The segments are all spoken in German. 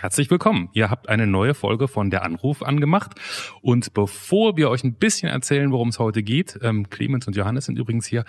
Herzlich willkommen. Ihr habt eine neue Folge von Der Anruf angemacht. Und bevor wir euch ein bisschen erzählen, worum es heute geht, ähm, Clemens und Johannes sind übrigens hier,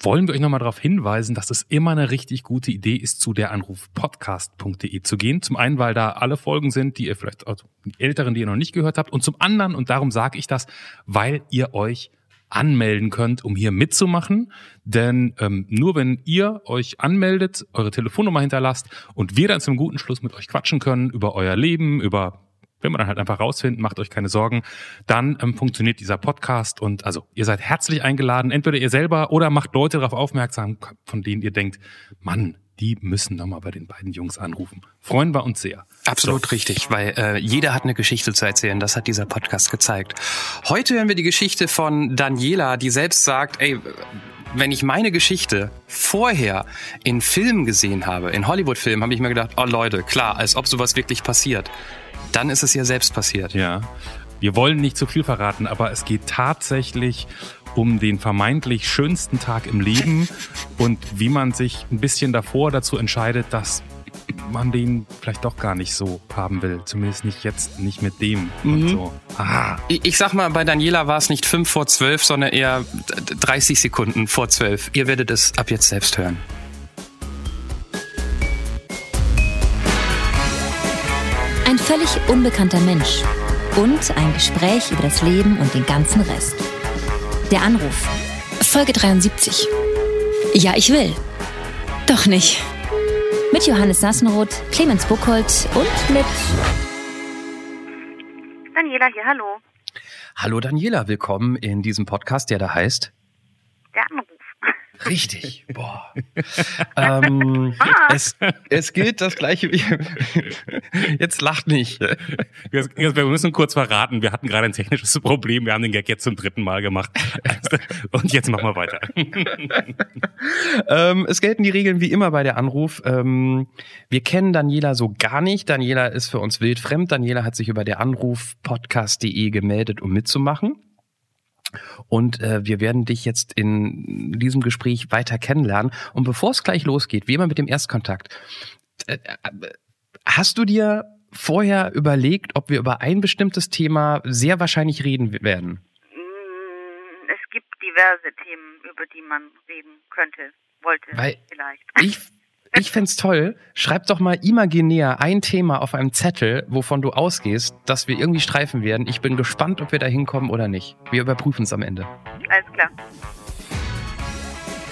wollen wir euch nochmal darauf hinweisen, dass es immer eine richtig gute Idee ist, zu der Anrufpodcast.de zu gehen. Zum einen, weil da alle Folgen sind, die ihr vielleicht, also die älteren, die ihr noch nicht gehört habt. Und zum anderen, und darum sage ich das, weil ihr euch anmelden könnt, um hier mitzumachen. Denn ähm, nur wenn ihr euch anmeldet, eure Telefonnummer hinterlasst und wir dann zum guten Schluss mit euch quatschen können über euer Leben, über wenn wir dann halt einfach rausfinden, macht euch keine Sorgen, dann ähm, funktioniert dieser Podcast und also ihr seid herzlich eingeladen, entweder ihr selber oder macht Leute darauf aufmerksam, von denen ihr denkt, Mann, die müssen nochmal bei den beiden Jungs anrufen. Freuen wir uns sehr. Absolut so. richtig, weil äh, jeder hat eine Geschichte zu erzählen. Das hat dieser Podcast gezeigt. Heute hören wir die Geschichte von Daniela, die selbst sagt, ey, wenn ich meine Geschichte vorher in Filmen gesehen habe, in Hollywood-Filmen, habe ich mir gedacht, oh Leute, klar, als ob sowas wirklich passiert. Dann ist es ja selbst passiert. Ja. Wir wollen nicht zu viel verraten, aber es geht tatsächlich um den vermeintlich schönsten Tag im Leben und wie man sich ein bisschen davor dazu entscheidet, dass man den vielleicht doch gar nicht so haben will. Zumindest nicht jetzt, nicht mit dem. Mhm. So. Ah. Ich, ich, sag mal, bei Daniela war es nicht fünf vor zwölf, sondern eher 30 Sekunden vor zwölf. Ihr werdet es ab jetzt selbst hören. Ein völlig unbekannter Mensch und ein Gespräch über das Leben und den ganzen Rest. Der Anruf. Folge 73. Ja, ich will. Doch nicht. Mit Johannes Sassenroth, Clemens Buchholz und mit Daniela hier, hallo. Hallo Daniela, willkommen in diesem Podcast, der da heißt Der Anruf. Richtig. Boah. ähm, es, es gilt das gleiche wie. Jetzt lacht nicht. Wir müssen kurz verraten, wir hatten gerade ein technisches Problem. Wir haben den Gag jetzt zum dritten Mal gemacht. Und jetzt machen wir weiter. ähm, es gelten die Regeln wie immer bei der Anruf. Ähm, wir kennen Daniela so gar nicht. Daniela ist für uns wildfremd. Daniela hat sich über der Anruf podcast.de gemeldet, um mitzumachen. Und äh, wir werden dich jetzt in diesem Gespräch weiter kennenlernen. Und bevor es gleich losgeht, wie immer mit dem Erstkontakt, äh, äh, hast du dir vorher überlegt, ob wir über ein bestimmtes Thema sehr wahrscheinlich reden werden? Mm, es gibt diverse Themen, über die man reden könnte, wollte Weil vielleicht. Ich ich fände toll. Schreib doch mal imaginär ein Thema auf einem Zettel, wovon du ausgehst, dass wir irgendwie streifen werden. Ich bin gespannt, ob wir da hinkommen oder nicht. Wir überprüfen es am Ende. Alles klar.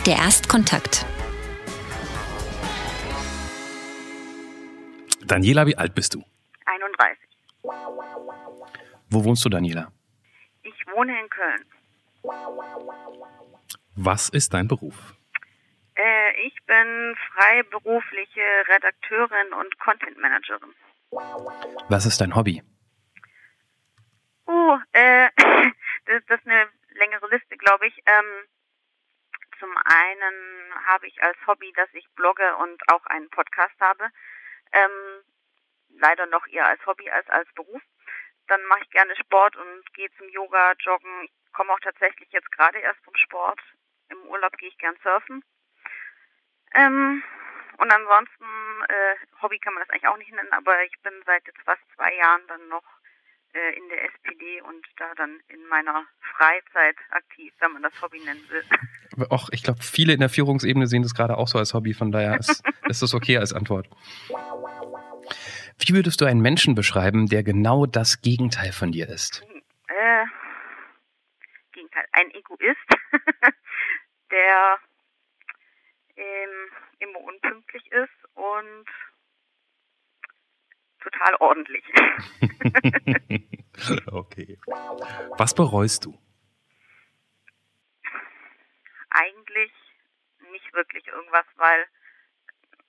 Der Erstkontakt. Daniela, wie alt bist du? 31. Wo wohnst du, Daniela? Ich wohne in Köln. Was ist dein Beruf? Äh, ich bin freiberufliche Redakteurin und Content Managerin. Was ist dein Hobby? Oh, äh, das, das ist eine längere Liste, glaube ich. Ähm, zum einen habe ich als Hobby, dass ich blogge und auch einen Podcast habe. Ähm, leider noch eher als Hobby als als Beruf. Dann mache ich gerne Sport und gehe zum Yoga, Joggen. Ich komme auch tatsächlich jetzt gerade erst vom Sport. Im Urlaub gehe ich gern surfen. Ähm, und ansonsten, äh, Hobby kann man das eigentlich auch nicht nennen, aber ich bin seit jetzt fast zwei Jahren dann noch äh, in der SPD und da dann in meiner Freizeit aktiv, wenn man das Hobby nennen will. Auch ich glaube, viele in der Führungsebene sehen das gerade auch so als Hobby, von daher ist, ist das okay als Antwort. Wie würdest du einen Menschen beschreiben, der genau das Gegenteil von dir ist? Äh, Gegenteil, ein Egoist, der ähm, immer unpünktlich ist und total ordentlich. okay. Was bereust du? Eigentlich nicht wirklich irgendwas, weil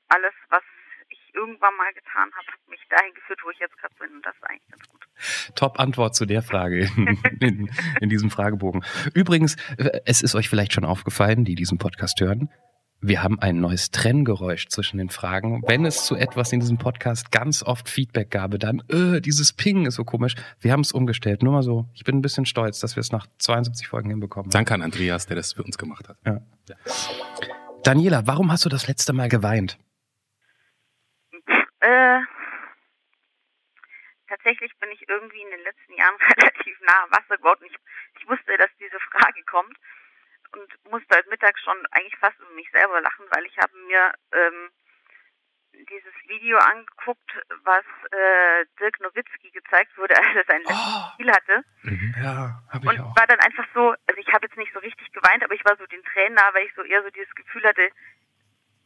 alles, was ich irgendwann mal getan habe, hat mich dahin geführt, wo ich jetzt gerade bin. Und das ist eigentlich ganz gut. Top-Antwort zu der Frage in, in, diesem Fragebogen. Übrigens, es ist euch vielleicht schon aufgefallen, die diesen Podcast hören wir haben ein neues Trenngeräusch zwischen den Fragen. Wenn es zu etwas in diesem Podcast ganz oft Feedback gab, dann, äh, dieses Ping ist so komisch. Wir haben es umgestellt. Nur mal so. Ich bin ein bisschen stolz, dass wir es nach 72 Folgen hinbekommen. Danke an Andreas, der das für uns gemacht hat. Ja. ja. Daniela, warum hast du das letzte Mal geweint? Äh, tatsächlich bin ich irgendwie in den letzten Jahren relativ nah am Wasser geworden. Ich, ich wusste, dass diese Frage kommt und musste heute Mittag schon eigentlich fast über mich selber lachen, weil ich habe mir ähm, dieses Video angeguckt, was äh, Dirk Nowitzki gezeigt wurde, als er sein letztes Oh. Spiel hatte. Mhm. Ja, habe Und ich auch. war dann einfach so, also ich habe jetzt nicht so richtig geweint, aber ich war so den Tränen nah, weil ich so eher so dieses Gefühl hatte,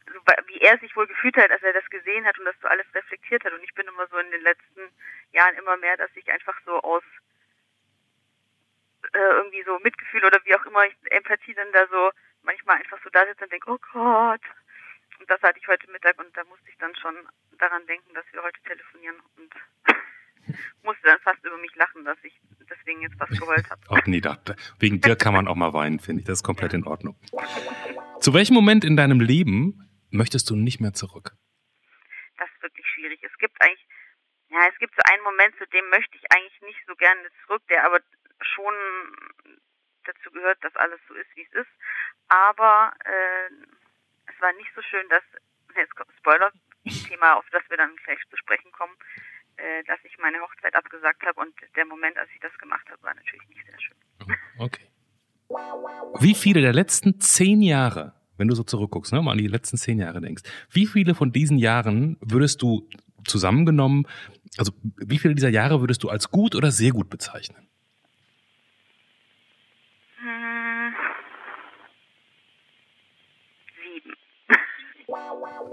so, wie er sich wohl gefühlt hat, als er das gesehen hat und das so alles reflektiert hat. Und ich bin immer so in den letzten Jahren immer mehr, dass ich einfach so aus äh, irgendwie so Mitgefühl oder wie auch immer ich Empathie dann da so manchmal einfach so da sitze und denke, oh Gott. Und das hatte ich heute Mittag und da musste ich dann schon daran denken, dass wir heute telefonieren und musste dann fast über mich lachen, dass ich deswegen jetzt was geheult habe. Ach nee, da, wegen dir kann man auch mal weinen, finde ich. Das ist komplett in Ordnung. Zu welchem Moment in deinem Leben möchtest du nicht mehr zurück? das ist wirklich schwierig. Es gibt eigentlich, ja, es gibt so einen Moment, zu dem möchte ich eigentlich nicht so gerne zurück, der aber schon dazu gehört, dass alles so ist, wie es ist. Aber äh, es war nicht so schön, dass, jetzt kommt Spoiler, Thema, auf das wir dann gleich zu sprechen kommen, äh, dass ich meine Hochzeit abgesagt habe und der Moment, als ich das gemacht habe, war natürlich nicht sehr schön. Okay. Wie viele der letzten zehn Jahre, wenn du so zurückguckst, ne, mal an die letzten zehn Jahre denkst, wie viele von diesen Jahren würdest du zusammengenommen, also wie viele dieser Jahre würdest du als gut oder sehr gut bezeichnen?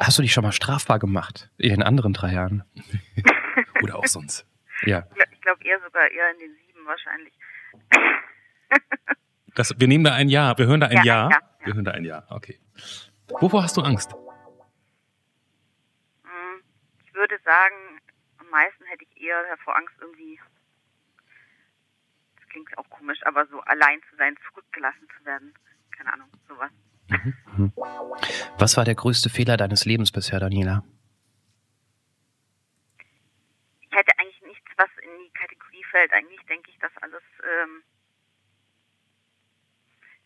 Hast du dich schon mal strafbar gemacht in den anderen drei Jahren? Oder auch sonst? Ja. Ich glaube eher sogar eher in den sieben wahrscheinlich. Das, wir nehmen da ein Jahr, wir hören da ein Ja, Jahr. Jahr, ja. Wir hören da ein Jahr, okay. Wovor hast du Angst? Hm, Ich würde sagen, am meisten hätte ich eher davor Angst, irgendwie, das klingt auch komisch, aber so allein zu sein, zurückgelassen zu werden. Keine Ahnung, sowas. Was war der größte Fehler deines Lebens bisher, Daniela? Ich hätte eigentlich nichts, was in die Kategorie fällt. Eigentlich denke ich, dass alles, ähm,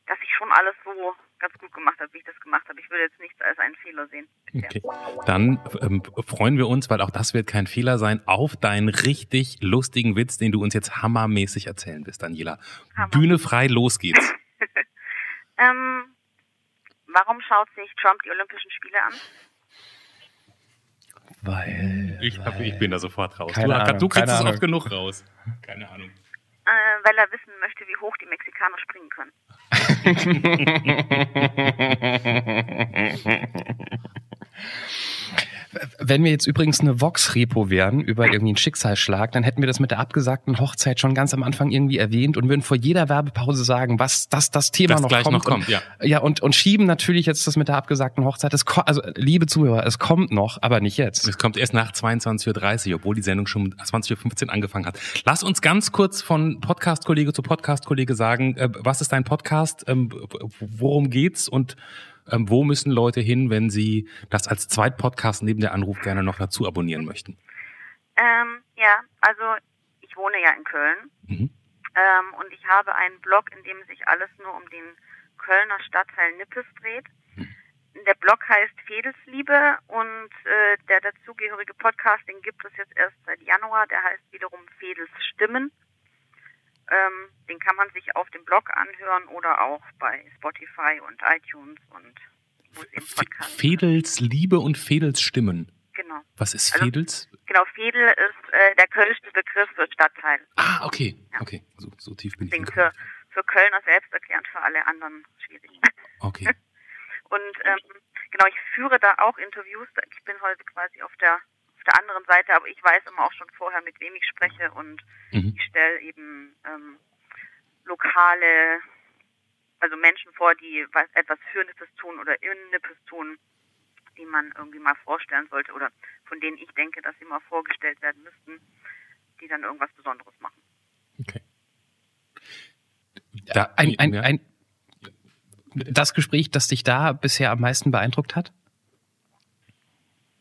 dass ich schon alles so ganz gut gemacht habe, wie ich das gemacht habe. Ich würde jetzt nichts als einen Fehler sehen. Okay. Dann ähm, freuen wir uns, weil auch das wird kein Fehler sein, auf deinen richtig lustigen Witz, den du uns jetzt hammermäßig erzählen wirst, Daniela. Hammer. Bühne frei, los geht's. Ähm, warum schaut sich Trump die Olympischen Spiele an? Weil. Ich, hab, ich bin da sofort raus. Keine du, Ahnung, du kriegst keine es oft genug raus. Keine Ahnung. Äh, weil er wissen möchte, wie hoch die Mexikaner springen können. Wenn wir jetzt übrigens eine Vox-Repo wären über irgendwie einen Schicksalsschlag, dann hätten wir das mit der abgesagten Hochzeit schon ganz am Anfang irgendwie erwähnt und würden vor jeder Werbepause sagen, was das, das Thema Das noch gleich kommt. noch kommt, und, ja. Ja, und, und schieben natürlich jetzt das mit der abgesagten Hochzeit. Ko- also, liebe Zuhörer, es kommt noch, aber nicht jetzt. Es kommt erst nach 22.30 Uhr, obwohl die Sendung schon 20.15 Uhr angefangen hat. Lass uns ganz kurz von Podcast-Kollege zu Podcast-Kollege sagen, äh, was ist dein Podcast, ähm, worum geht's und ähm, wo müssen Leute hin, wenn sie das als Zweitpodcast neben der Anruf gerne noch dazu abonnieren möchten? Ähm, ja, also ich wohne ja in Köln Mhm. ähm, und ich habe einen Blog, in dem sich alles nur um den Kölner Stadtteil Nippes dreht. Der Blog heißt Fedelsliebe und äh, der dazugehörige Podcast, den gibt es jetzt erst seit Januar, der heißt wiederum Fedels Stimmen. Ähm, den kann man sich auf dem Blog anhören oder auch bei Spotify und iTunes und wo es eben F- Podcasts Fedels Liebe und Fedels Stimmen. Genau. Was ist Also- Fedels? Genau, Fedel ist äh, der kölsche Begriff für Stadtteil. Ah, okay, okay. So, so tief bin ich. Deswegen nicht für, für Kölner selbsterklärend, für alle anderen schwierig. Okay. Und ähm, genau, ich führe da auch Interviews. Ich bin heute quasi auf der auf der anderen Seite, aber ich weiß immer auch schon vorher, mit wem ich spreche und Mhm. ich stelle eben ähm, lokale, also Menschen vor, die was, etwas für Nippes tun oder in Nippes tun, die man irgendwie mal vorstellen sollte oder von denen ich denke, dass sie mal vorgestellt werden müssten, die dann irgendwas Besonderes machen. Okay. Da, Ein, ein, ein, das Gespräch, das dich da bisher am meisten beeindruckt hat?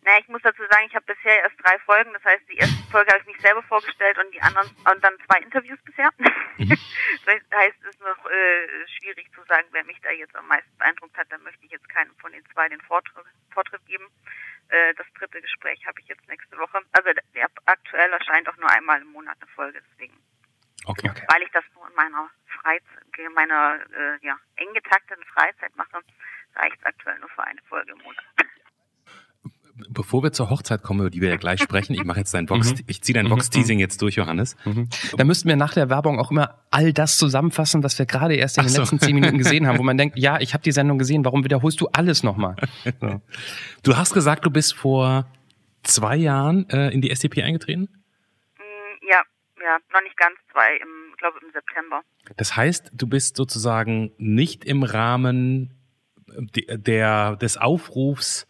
Naja, ich muss dazu sagen, ich habe bisher erst drei Folgen. Das heißt, die erste Folge habe ich mich selber vorgestellt und die anderen und dann zwei Interviews bisher. Das heißt, es ist noch äh, schwierig zu sagen, wer mich da jetzt am meisten beeindruckt hat. Da möchte ich jetzt keinem von den zwei den Vortritt, Vortritt geben. Äh, das dritte Gespräch habe ich jetzt nächste Woche. Also der, aktuell erscheint auch nur einmal im Monat eine Folge, deswegen. Okay. okay. Weil ich das nur in meiner Freizeit, meiner äh, ja, eng getakteten Freizeit mache, reicht es aktuell nur für eine Folge im Monat. Bevor wir zur Hochzeit kommen, über die wir ja gleich sprechen, ich mache jetzt dein Vox, mhm. ich ziehe dein Vox-Teasing mhm. jetzt durch, Johannes. Mhm. Da müssten wir nach der Werbung auch immer all das zusammenfassen, was wir gerade erst in den so. letzten zehn Minuten gesehen haben, wo man denkt, ja, ich habe die Sendung gesehen, warum wiederholst du alles nochmal? So. Du hast gesagt, du bist vor zwei Jahren äh, in die SDP eingetreten? Mm, ja, ja, noch nicht ganz zwei, im, glaube im September. Das heißt, du bist sozusagen nicht im Rahmen der, des Aufrufs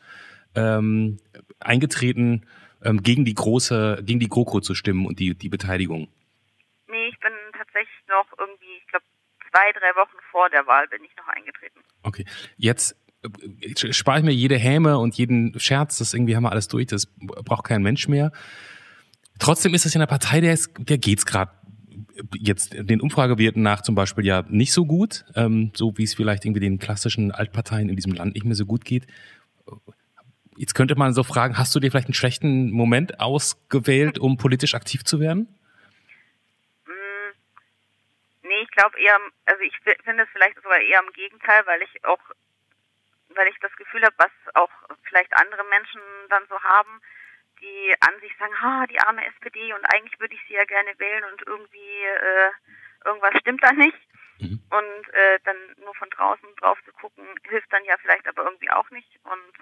ähm, eingetreten, ähm, gegen die große, gegen die GroKo zu stimmen und die, die Beteiligung? Nee, ich bin tatsächlich noch irgendwie, ich glaube, zwei, drei Wochen vor der Wahl bin ich noch eingetreten. Okay. Jetzt äh, spare ich mir jede Häme und jeden Scherz, das irgendwie haben wir alles durch, das braucht kein Mensch mehr. Trotzdem ist es in der Partei, der, ist, der geht's gerade jetzt den Umfragewerten nach zum Beispiel ja nicht so gut, ähm, so wie es vielleicht irgendwie den klassischen Altparteien in diesem Land nicht mehr so gut geht. Jetzt könnte man so fragen, hast du dir vielleicht einen schlechten Moment ausgewählt, um politisch aktiv zu werden? Mm, nee, ich glaube eher, also ich finde es vielleicht sogar eher im Gegenteil, weil ich auch, weil ich das Gefühl habe, was auch vielleicht andere Menschen dann so haben, die an sich sagen, ha, die arme SPD und eigentlich würde ich sie ja gerne wählen und irgendwie äh, irgendwas stimmt da nicht. Mhm. Und äh, dann nur von draußen drauf zu gucken, hilft dann ja vielleicht aber irgendwie auch nicht. Und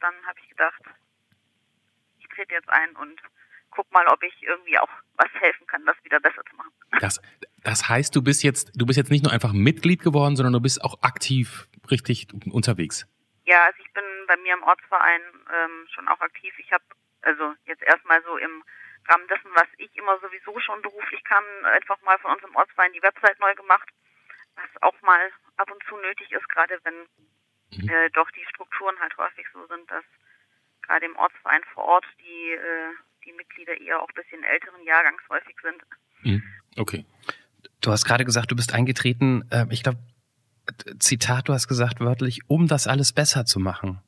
dann habe ich gedacht, ich trete jetzt ein und guck mal, ob ich irgendwie auch was helfen kann, das wieder besser zu machen. Das, das heißt, du bist jetzt, du bist jetzt nicht nur einfach Mitglied geworden, sondern du bist auch aktiv richtig unterwegs. Ja, also ich bin bei mir im Ortsverein ähm, schon auch aktiv. Ich habe also jetzt erstmal so im Rahmen dessen, was ich immer sowieso schon beruflich kann, einfach mal von unserem Ortsverein die Website neu gemacht, was auch mal ab und zu nötig ist, gerade wenn mhm. äh, doch die Strukturen halt häufig so sind, dass gerade im Ortsverein vor Ort die, äh, die Mitglieder eher auch ein bisschen älteren Jahrgangs häufig sind. Mhm. Okay. Du hast gerade gesagt, du bist eingetreten, äh, ich glaube, Zitat, du hast gesagt wörtlich, um das alles besser zu machen.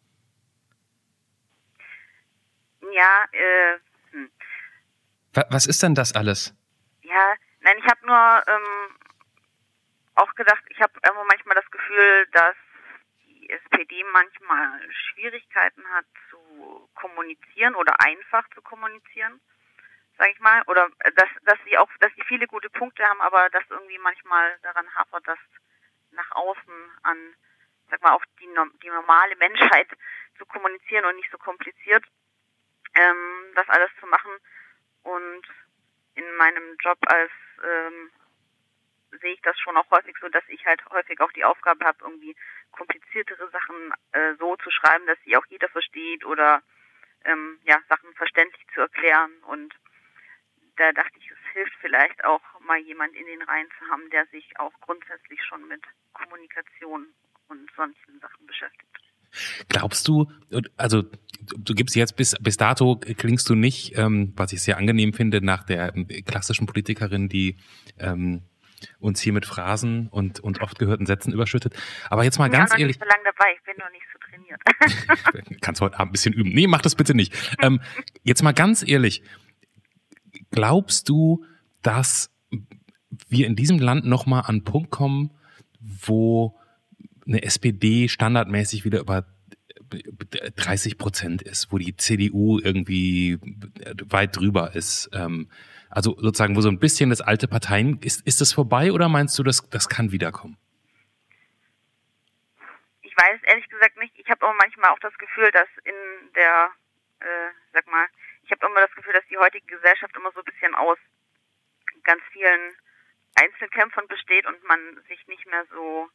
Ja, äh, hm. Was ist denn das alles? Ja, nein, ich habe nur ähm, auch gedacht, ich habe manchmal das Gefühl, dass SPD manchmal Schwierigkeiten hat zu kommunizieren oder einfach zu kommunizieren, sage ich mal, oder äh, dass dass sie auch, dass sie viele gute Punkte haben, aber dass irgendwie manchmal daran hapert, dass nach außen an, sag mal, auch die, die normale Menschheit zu kommunizieren und nicht so kompliziert, ähm, das alles zu machen. Und in meinem Job als ähm, sehe ich das schon auch häufig so, dass ich halt häufig auch die Aufgabe habe, irgendwie kompliziertere Sachen äh, so zu schreiben, dass sie auch jeder versteht oder ähm, ja, Sachen verständlich zu erklären. Und da dachte ich, es hilft vielleicht auch mal jemand in den Reihen zu haben, der sich auch grundsätzlich schon mit Kommunikation und sonstigen Sachen beschäftigt. Glaubst du, also du gibst jetzt bis bis dato klingst du nicht, ähm, was ich sehr angenehm finde, nach der klassischen Politikerin, die ähm, uns hier mit Phrasen und, und oft gehörten Sätzen überschüttet. Aber jetzt mal ganz ehrlich. Ich bin noch nicht so lange dabei, ich bin noch nicht so trainiert. Kannst heute Abend ein bisschen üben. Nee, mach das bitte nicht. Ähm, jetzt mal ganz ehrlich. Glaubst du, dass wir in diesem Land nochmal an einen Punkt kommen, wo eine SPD standardmäßig wieder über 30 Prozent ist, wo die CDU irgendwie weit drüber ist. Ähm, also sozusagen, wo so ein bisschen das alte Parteien, ist, ist das vorbei oder meinst du, das, das kann wiederkommen? Ich weiß ehrlich gesagt nicht. Ich habe aber manchmal auch das Gefühl, dass in der, äh, sag mal, ich habe immer das Gefühl, dass die heutige Gesellschaft immer so ein bisschen aus ganz vielen Einzelkämpfern besteht und man sich nicht mehr so,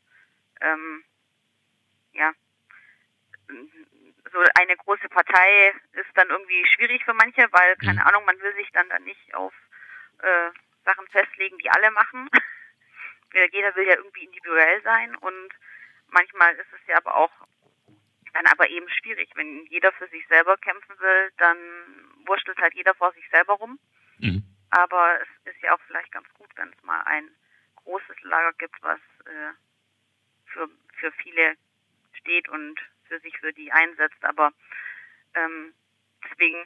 ähm, ja, so eine große Partei ist dann irgendwie schwierig für manche, weil, keine mhm. Ahnung, man will sich dann dann nicht auf äh, Sachen festlegen, die alle machen. Jeder will ja irgendwie individuell sein und manchmal ist es ja aber auch dann aber eben schwierig. Wenn jeder für sich selber kämpfen will, dann wurschtelt halt jeder vor sich selber rum. Mhm. Aber es ist ja auch vielleicht ganz gut, wenn es mal ein großes Lager gibt, was äh, für, für viele steht und für sich für die einsetzt. Aber ähm, deswegen,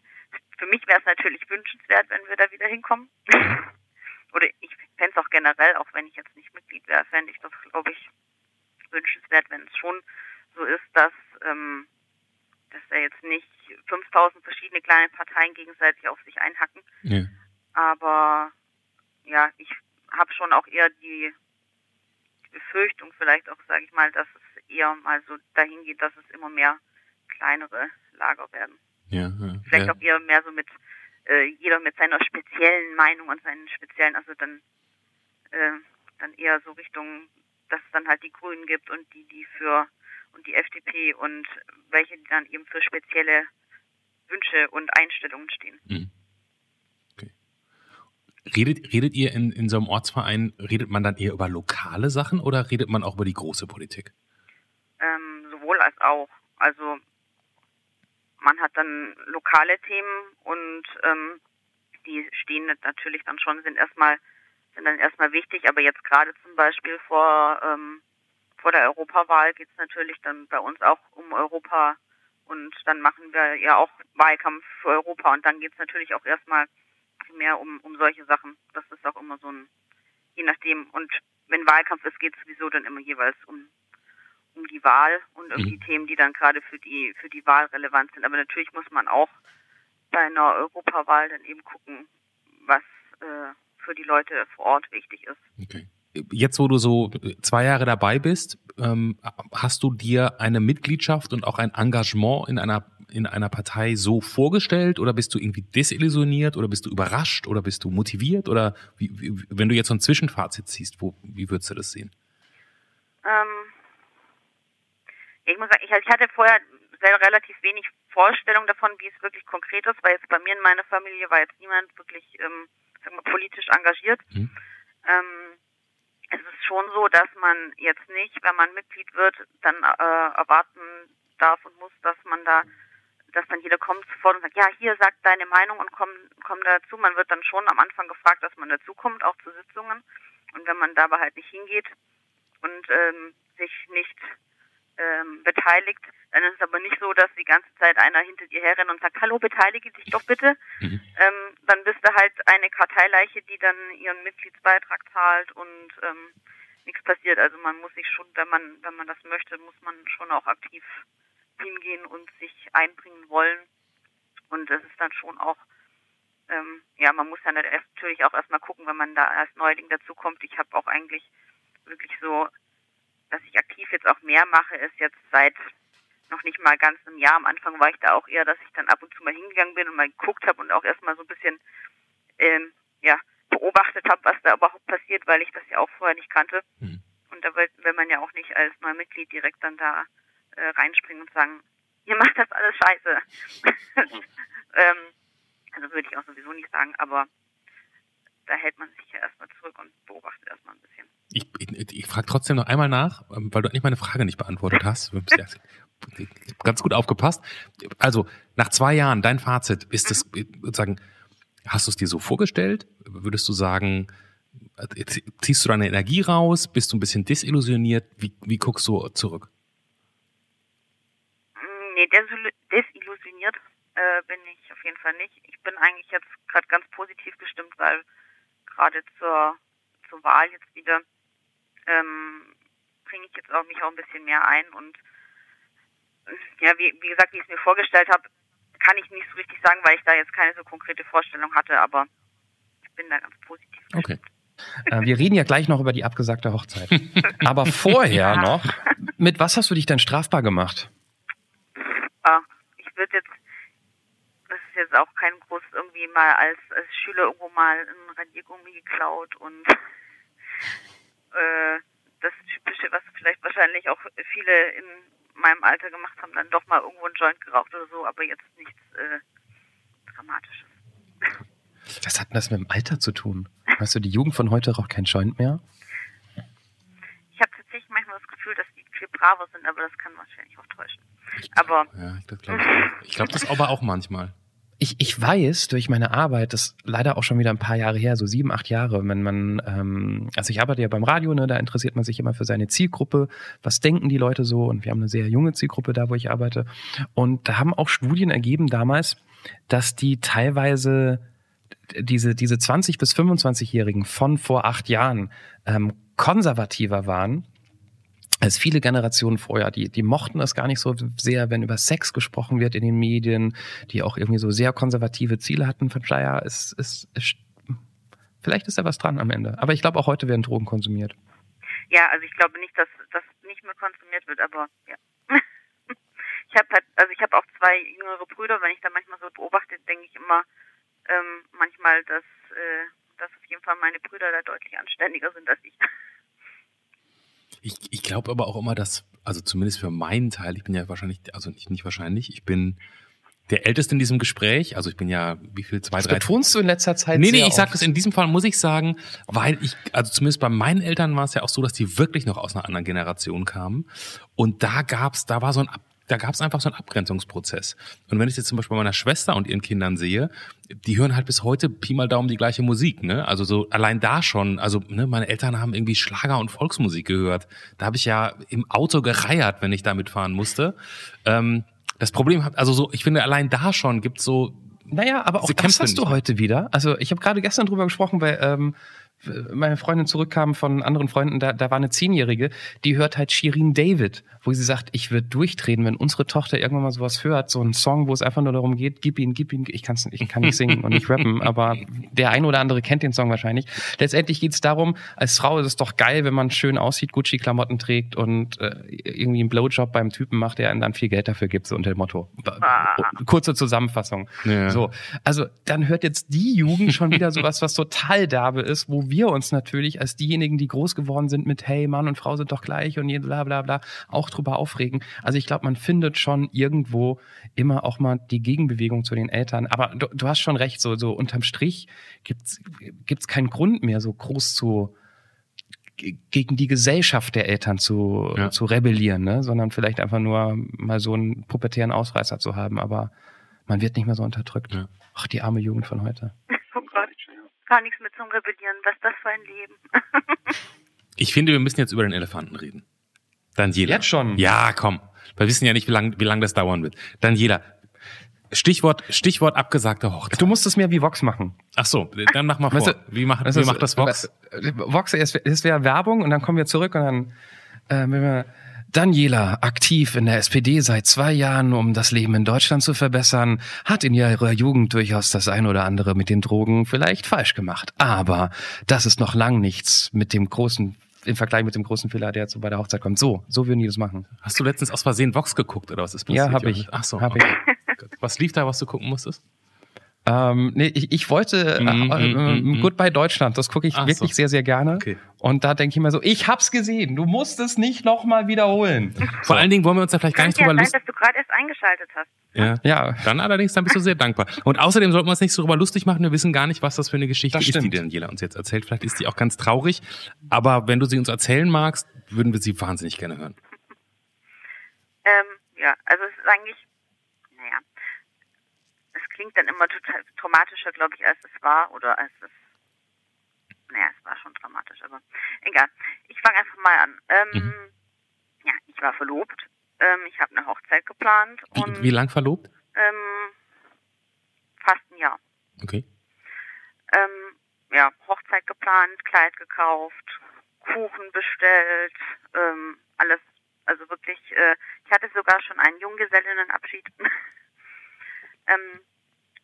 für mich wäre es natürlich wünschenswert, wenn wir da wieder hinkommen. Oder ich fände es auch generell, auch wenn ich jetzt nicht Mitglied wäre, fände ich das, glaube ich, wünschenswert, wenn es schon so ist, dass, ähm, dass da jetzt nicht 5000 verschiedene kleine Parteien gegenseitig auf sich einhacken. Ja. Aber ja, ich habe schon auch eher die, die Befürchtung, vielleicht auch, sage ich mal, dass es eher mal so dahin geht, dass es immer mehr kleinere Lager werden. Ja, ja, vielleicht ja. auch eher mehr so mit äh, jeder mit seiner speziellen Meinung und seinen speziellen, also dann äh, dann eher so Richtung, dass es dann halt die Grünen gibt und die, die für und die FDP und welche die dann eben für spezielle Wünsche und Einstellungen stehen. Mhm. Okay. Redet, redet ihr in, in so einem Ortsverein, redet man dann eher über lokale Sachen oder redet man auch über die große Politik? Ähm, sowohl als auch. Also man hat dann lokale Themen und ähm, die stehen natürlich dann schon, sind erstmal sind dann erstmal wichtig, aber jetzt gerade zum Beispiel vor ähm, vor der Europawahl geht es natürlich dann bei uns auch um Europa und dann machen wir ja auch Wahlkampf für Europa und dann geht es natürlich auch erstmal mehr um, um solche Sachen. Das ist auch immer so ein, je nachdem. Und wenn Wahlkampf ist, geht es sowieso dann immer jeweils um, um die Wahl und um mhm. die Themen, die dann gerade für die, für die Wahl relevant sind. Aber natürlich muss man auch bei einer Europawahl dann eben gucken, was äh, für die Leute vor Ort wichtig ist. Okay jetzt, wo du so zwei Jahre dabei bist, ähm, hast du dir eine Mitgliedschaft und auch ein Engagement in einer in einer Partei so vorgestellt oder bist du irgendwie desillusioniert oder bist du überrascht oder bist du motiviert oder wie, wie, wenn du jetzt so ein Zwischenfazit ziehst, wo, wie würdest du das sehen? Ähm, ich muss sagen, ich, ich hatte vorher sehr, relativ wenig Vorstellung davon, wie es wirklich konkret ist, weil jetzt bei mir in meiner Familie war jetzt niemand wirklich ähm, wir, politisch engagiert. Hm. Ähm, es ist schon so, dass man jetzt nicht, wenn man Mitglied wird, dann äh, erwarten darf und muss, dass man da, dass dann jeder kommt sofort und sagt, ja, hier sagt deine Meinung und komm, komm dazu. Man wird dann schon am Anfang gefragt, dass man dazukommt, auch zu Sitzungen. Und wenn man dabei halt nicht hingeht und ähm, sich nicht ähm, beteiligt, dann ist es aber nicht so, dass die ganze Zeit einer hinter dir herrennt und sagt, hallo, beteilige dich doch bitte. Mhm. Ähm, dann bist du halt eine Karteileiche, die dann ihren Mitgliedsbeitrag zahlt und ähm, nichts passiert. Also man muss sich schon, wenn man, wenn man das möchte, muss man schon auch aktiv hingehen und sich einbringen wollen. Und das ist dann schon auch, ähm, ja, man muss ja natürlich auch erstmal gucken, wenn man da als Neuling dazukommt. Ich habe auch eigentlich wirklich so dass ich aktiv jetzt auch mehr mache, ist jetzt seit noch nicht mal ganz einem Jahr. Am Anfang war ich da auch eher, dass ich dann ab und zu mal hingegangen bin und mal geguckt habe und auch erstmal so ein bisschen ähm, ja, beobachtet habe, was da überhaupt passiert, weil ich das ja auch vorher nicht kannte. Mhm. Und da will, will man ja auch nicht als Neumitglied direkt dann da äh, reinspringen und sagen, ihr macht das alles scheiße. ähm, also würde ich auch sowieso nicht sagen, aber da hält man sich ja erstmal zurück und beobachtet erstmal ein bisschen. Ich, ich, ich frage trotzdem noch einmal nach, ähm, weil du nicht meine Frage nicht beantwortet hast. Ganz gut aufgepasst. Also, nach zwei Jahren, dein Fazit, ist es mhm. sozusagen, hast du es dir so vorgestellt? Würdest du sagen, ziehst du deine Energie raus? Bist du ein bisschen desillusioniert? Wie, wie guckst du zurück? Mm, nee, desillusioniert äh, bin ich auf jeden Fall nicht. Ich bin eigentlich jetzt gerade ganz positiv gestimmt, weil gerade zur, zur Wahl jetzt wieder ähm, bringe ich jetzt auch mich auch ein bisschen mehr ein und ja, wie, wie gesagt, wie ich es mir vorgestellt habe, kann ich nicht so richtig sagen, weil ich da jetzt keine so konkrete Vorstellung hatte, aber ich bin da ganz positiv. Okay. Äh, wir reden ja gleich noch über die abgesagte Hochzeit. Aber vorher ja. noch, mit was hast du dich denn strafbar gemacht? Ah, ich würde jetzt jetzt auch kein groß irgendwie mal als, als Schüler irgendwo mal ein Radiergummi geklaut und äh, das Typische, was vielleicht wahrscheinlich auch viele in meinem Alter gemacht haben, dann doch mal irgendwo einen Joint geraucht oder so, aber jetzt nichts äh, Dramatisches. Was hat denn das mit dem Alter zu tun? Weißt du, die Jugend von heute raucht kein Joint mehr? Ich habe tatsächlich manchmal das Gefühl, dass die viel braver sind, aber das kann wahrscheinlich auch täuschen. Ich, aber ja, das glaube ich. Ich glaube das aber auch manchmal ich, ich weiß durch meine Arbeit, das ist leider auch schon wieder ein paar Jahre her, so sieben, acht Jahre, wenn man, ähm, also ich arbeite ja beim Radio, ne, da interessiert man sich immer für seine Zielgruppe, was denken die Leute so? Und wir haben eine sehr junge Zielgruppe da, wo ich arbeite. Und da haben auch Studien ergeben damals, dass die teilweise diese, diese 20- bis 25-Jährigen von vor acht Jahren ähm, konservativer waren als viele Generationen vorher. Die, die mochten es gar nicht so sehr, wenn über Sex gesprochen wird in den Medien, die auch irgendwie so sehr konservative Ziele hatten. Von daher ist, ist, ist vielleicht ist da was dran am Ende. Aber ich glaube, auch heute werden Drogen konsumiert. Ja, also ich glaube nicht, dass das nicht mehr konsumiert wird, aber ja. ich habe halt, also ich habe auch zwei jüngere Brüder, wenn ich da manchmal so beobachte, denke ich immer ähm, manchmal, dass, äh, dass auf jeden Fall meine Brüder da deutlich anständiger sind als ich. Ich, ich glaube aber auch immer, dass, also zumindest für meinen Teil, ich bin ja wahrscheinlich, also nicht, nicht wahrscheinlich, ich bin der Älteste in diesem Gespräch. Also ich bin ja, wie viel, zwei, das drei. betonst du in letzter Zeit Nee, nee, ich sag das in diesem Fall, muss ich sagen, weil ich, also zumindest bei meinen Eltern war es ja auch so, dass die wirklich noch aus einer anderen Generation kamen. Und da gab's, da war so ein da gab es einfach so einen Abgrenzungsprozess. Und wenn ich jetzt zum Beispiel bei meiner Schwester und ihren Kindern sehe, die hören halt bis heute Pi mal Daumen die gleiche Musik, ne? Also so allein da schon, also ne, meine Eltern haben irgendwie Schlager und Volksmusik gehört. Da habe ich ja im Auto gereiert, wenn ich da mitfahren musste. Ähm, das Problem hat, also so, ich finde, allein da schon gibt's so. Naja, aber auch das hast du heute wieder. Also ich habe gerade gestern drüber gesprochen, weil ähm, meine Freundin zurückkam von anderen Freunden, da, da war eine Zehnjährige, die hört halt Shirin David, wo sie sagt, ich würde durchdrehen, wenn unsere Tochter irgendwann mal sowas hört, so ein Song, wo es einfach nur darum geht, gib ihn, gib ihn, ich, kann's, ich kann nicht singen und nicht rappen, aber der ein oder andere kennt den Song wahrscheinlich. Letztendlich geht's darum, als Frau ist es doch geil, wenn man schön aussieht, Gucci-Klamotten trägt und äh, irgendwie einen Blowjob beim Typen macht, der einem dann viel Geld dafür gibt, so unter dem Motto. Kurze Zusammenfassung. Ja. So, also dann hört jetzt die Jugend schon wieder sowas, was total derbe ist, wo wir uns natürlich als diejenigen, die groß geworden sind mit Hey, Mann und Frau sind doch gleich und bla bla bla, auch drüber aufregen. Also ich glaube, man findet schon irgendwo immer auch mal die Gegenbewegung zu den Eltern. Aber du, du hast schon recht, so, so unterm Strich gibt's gibt's keinen Grund mehr, so groß zu gegen die Gesellschaft der Eltern zu, ja. zu rebellieren, ne? sondern vielleicht einfach nur mal so einen pubertären Ausreißer zu haben, aber man wird nicht mehr so unterdrückt. Ja. Ach, die arme Jugend von heute gar nichts mit zum Rebellieren. Was ist das für ein Leben? ich finde, wir müssen jetzt über den Elefanten reden. Daniela. Jetzt schon? Ja, komm. Wir wissen ja nicht, wie lange wie lang das dauern wird. Daniela, Stichwort, Stichwort abgesagte Hochzeit. Du musst es mehr wie Vox machen. Ach so, dann mach mal vor. Weißt du, wie macht, wie macht das Vox? Vox, es wäre Werbung und dann kommen wir zurück und dann, äh, wenn wir, Daniela, aktiv in der SPD seit zwei Jahren, um das Leben in Deutschland zu verbessern, hat in ihrer Jugend durchaus das ein oder andere mit den Drogen vielleicht falsch gemacht. Aber das ist noch lang nichts mit dem großen im Vergleich mit dem großen Fehler, der jetzt bei der Hochzeit kommt. So, so würden die das machen. Hast du letztens aus Versehen Vox geguckt oder was ist passiert? Ja, habe ich. Ach so. Hab okay. ich. Was lief da, was du gucken musstest? Ähm, nee, ich, ich wollte mm, äh, äh, mm, Goodbye Deutschland, das gucke ich Ach wirklich so. sehr, sehr gerne. Okay. Und da denke ich mir so, ich hab's gesehen, du musst es nicht nochmal wiederholen. Vor allen Dingen wollen wir uns da vielleicht gar nicht drüber lustig... dass du gerade erst eingeschaltet hast. Ja. ja. Dann allerdings, dann bist du sehr dankbar. Und außerdem sollten wir uns nicht so drüber lustig machen, wir wissen gar nicht, was das für eine Geschichte ist, die Daniela uns jetzt erzählt. Vielleicht ist die auch ganz traurig, aber wenn du sie uns erzählen magst, würden wir sie wahnsinnig gerne hören. Ähm, ja, also es ist eigentlich klingt dann immer total dramatischer, glaube ich, als es war oder als es. Naja, es war schon dramatisch, aber egal. Ich fange einfach mal an. Ähm, mhm. Ja, ich war verlobt. Ähm, ich habe eine Hochzeit geplant. Wie, und, wie lang verlobt? Ähm, fast ein Jahr. Okay. Ähm, ja, Hochzeit geplant, Kleid gekauft, Kuchen bestellt, ähm, alles. Also wirklich, äh, ich hatte sogar schon einen Junggesellinnenabschied. ähm,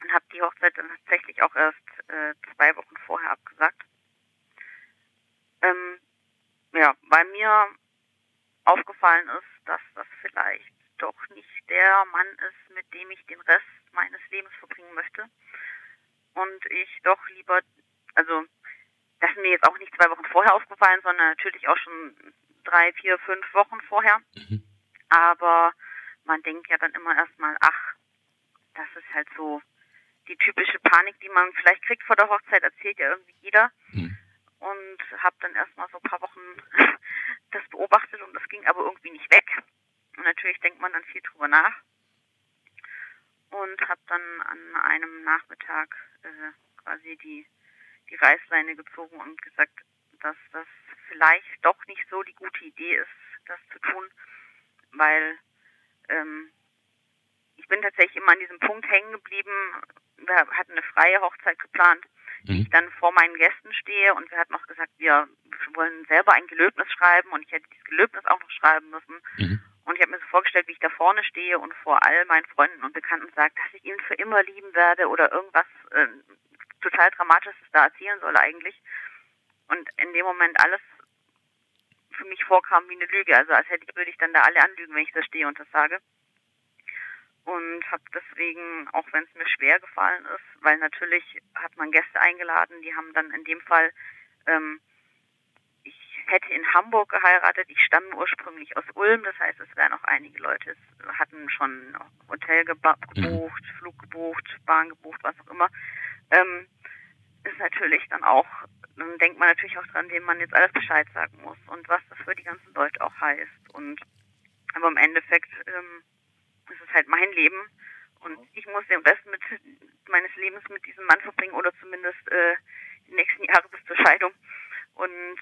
und habe die Hochzeit dann tatsächlich auch erst äh, zwei Wochen vorher abgesagt. Ähm, ja, weil mir aufgefallen ist, dass das vielleicht doch nicht der Mann ist, mit dem ich den Rest meines Lebens verbringen möchte. Und ich doch lieber, also das ist mir jetzt auch nicht zwei Wochen vorher aufgefallen, sondern natürlich auch schon drei, vier, fünf Wochen vorher. Mhm. Aber man denkt ja dann immer erstmal, ach, das ist halt so die typische Panik, die man vielleicht kriegt vor der Hochzeit, erzählt ja irgendwie jeder. Mhm. Und habe dann erstmal so ein paar Wochen das beobachtet und das ging aber irgendwie nicht weg. Und natürlich denkt man dann viel drüber nach. Und habe dann an einem Nachmittag äh, quasi die, die Reißleine gezogen und gesagt, dass das vielleicht doch nicht so die gute Idee ist, das zu tun, weil ähm, ich bin tatsächlich immer an diesem Punkt hängen geblieben. Wir hatten eine freie Hochzeit geplant, mhm. ich dann vor meinen Gästen stehe und wir hatten noch gesagt, wir wollen selber ein Gelöbnis schreiben und ich hätte dieses Gelöbnis auch noch schreiben müssen. Mhm. Und ich habe mir so vorgestellt, wie ich da vorne stehe und vor all meinen Freunden und Bekannten sage, dass ich ihn für immer lieben werde oder irgendwas äh, total Dramatisches da erzählen soll eigentlich. Und in dem Moment alles für mich vorkam wie eine Lüge. Also als hätte ich, würde ich dann da alle anlügen, wenn ich da stehe und das sage. Und habe deswegen, auch wenn es mir schwer gefallen ist, weil natürlich hat man Gäste eingeladen, die haben dann in dem Fall, ähm, ich hätte in Hamburg geheiratet, ich stamme ursprünglich aus Ulm, das heißt, es wären auch einige Leute, es hatten schon Hotel gebucht, mhm. Flug gebucht, Bahn gebucht, was auch immer. Ähm, ist natürlich dann auch dann denkt man natürlich auch dran, wem man jetzt alles Bescheid sagen muss und was das für die ganzen Leute auch heißt. Und aber im Endeffekt ähm, ist halt mein Leben und ich muss den Rest mit meines Lebens mit diesem Mann verbringen oder zumindest äh, die nächsten Jahre bis zur Scheidung. Und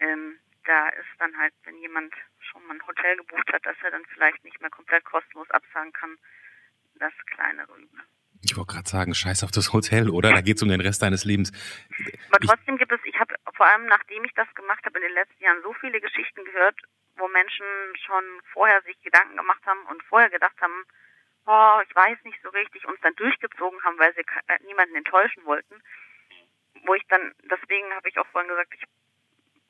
ähm, da ist dann halt, wenn jemand schon mal ein Hotel gebucht hat, dass er dann vielleicht nicht mehr komplett kostenlos absagen kann, das kleinere Übel. Ich wollte gerade sagen, scheiß auf das Hotel, oder? Da geht es um den Rest deines Lebens. Aber trotzdem gibt es, ich habe vor allem nachdem ich das gemacht habe in den letzten Jahren so viele Geschichten gehört, wo Menschen schon vorher sich Gedanken gemacht haben und vorher gedacht haben, oh, ich weiß nicht so richtig, uns dann durchgezogen haben, weil sie äh, niemanden enttäuschen wollten. Wo ich dann, deswegen habe ich auch vorhin gesagt, ich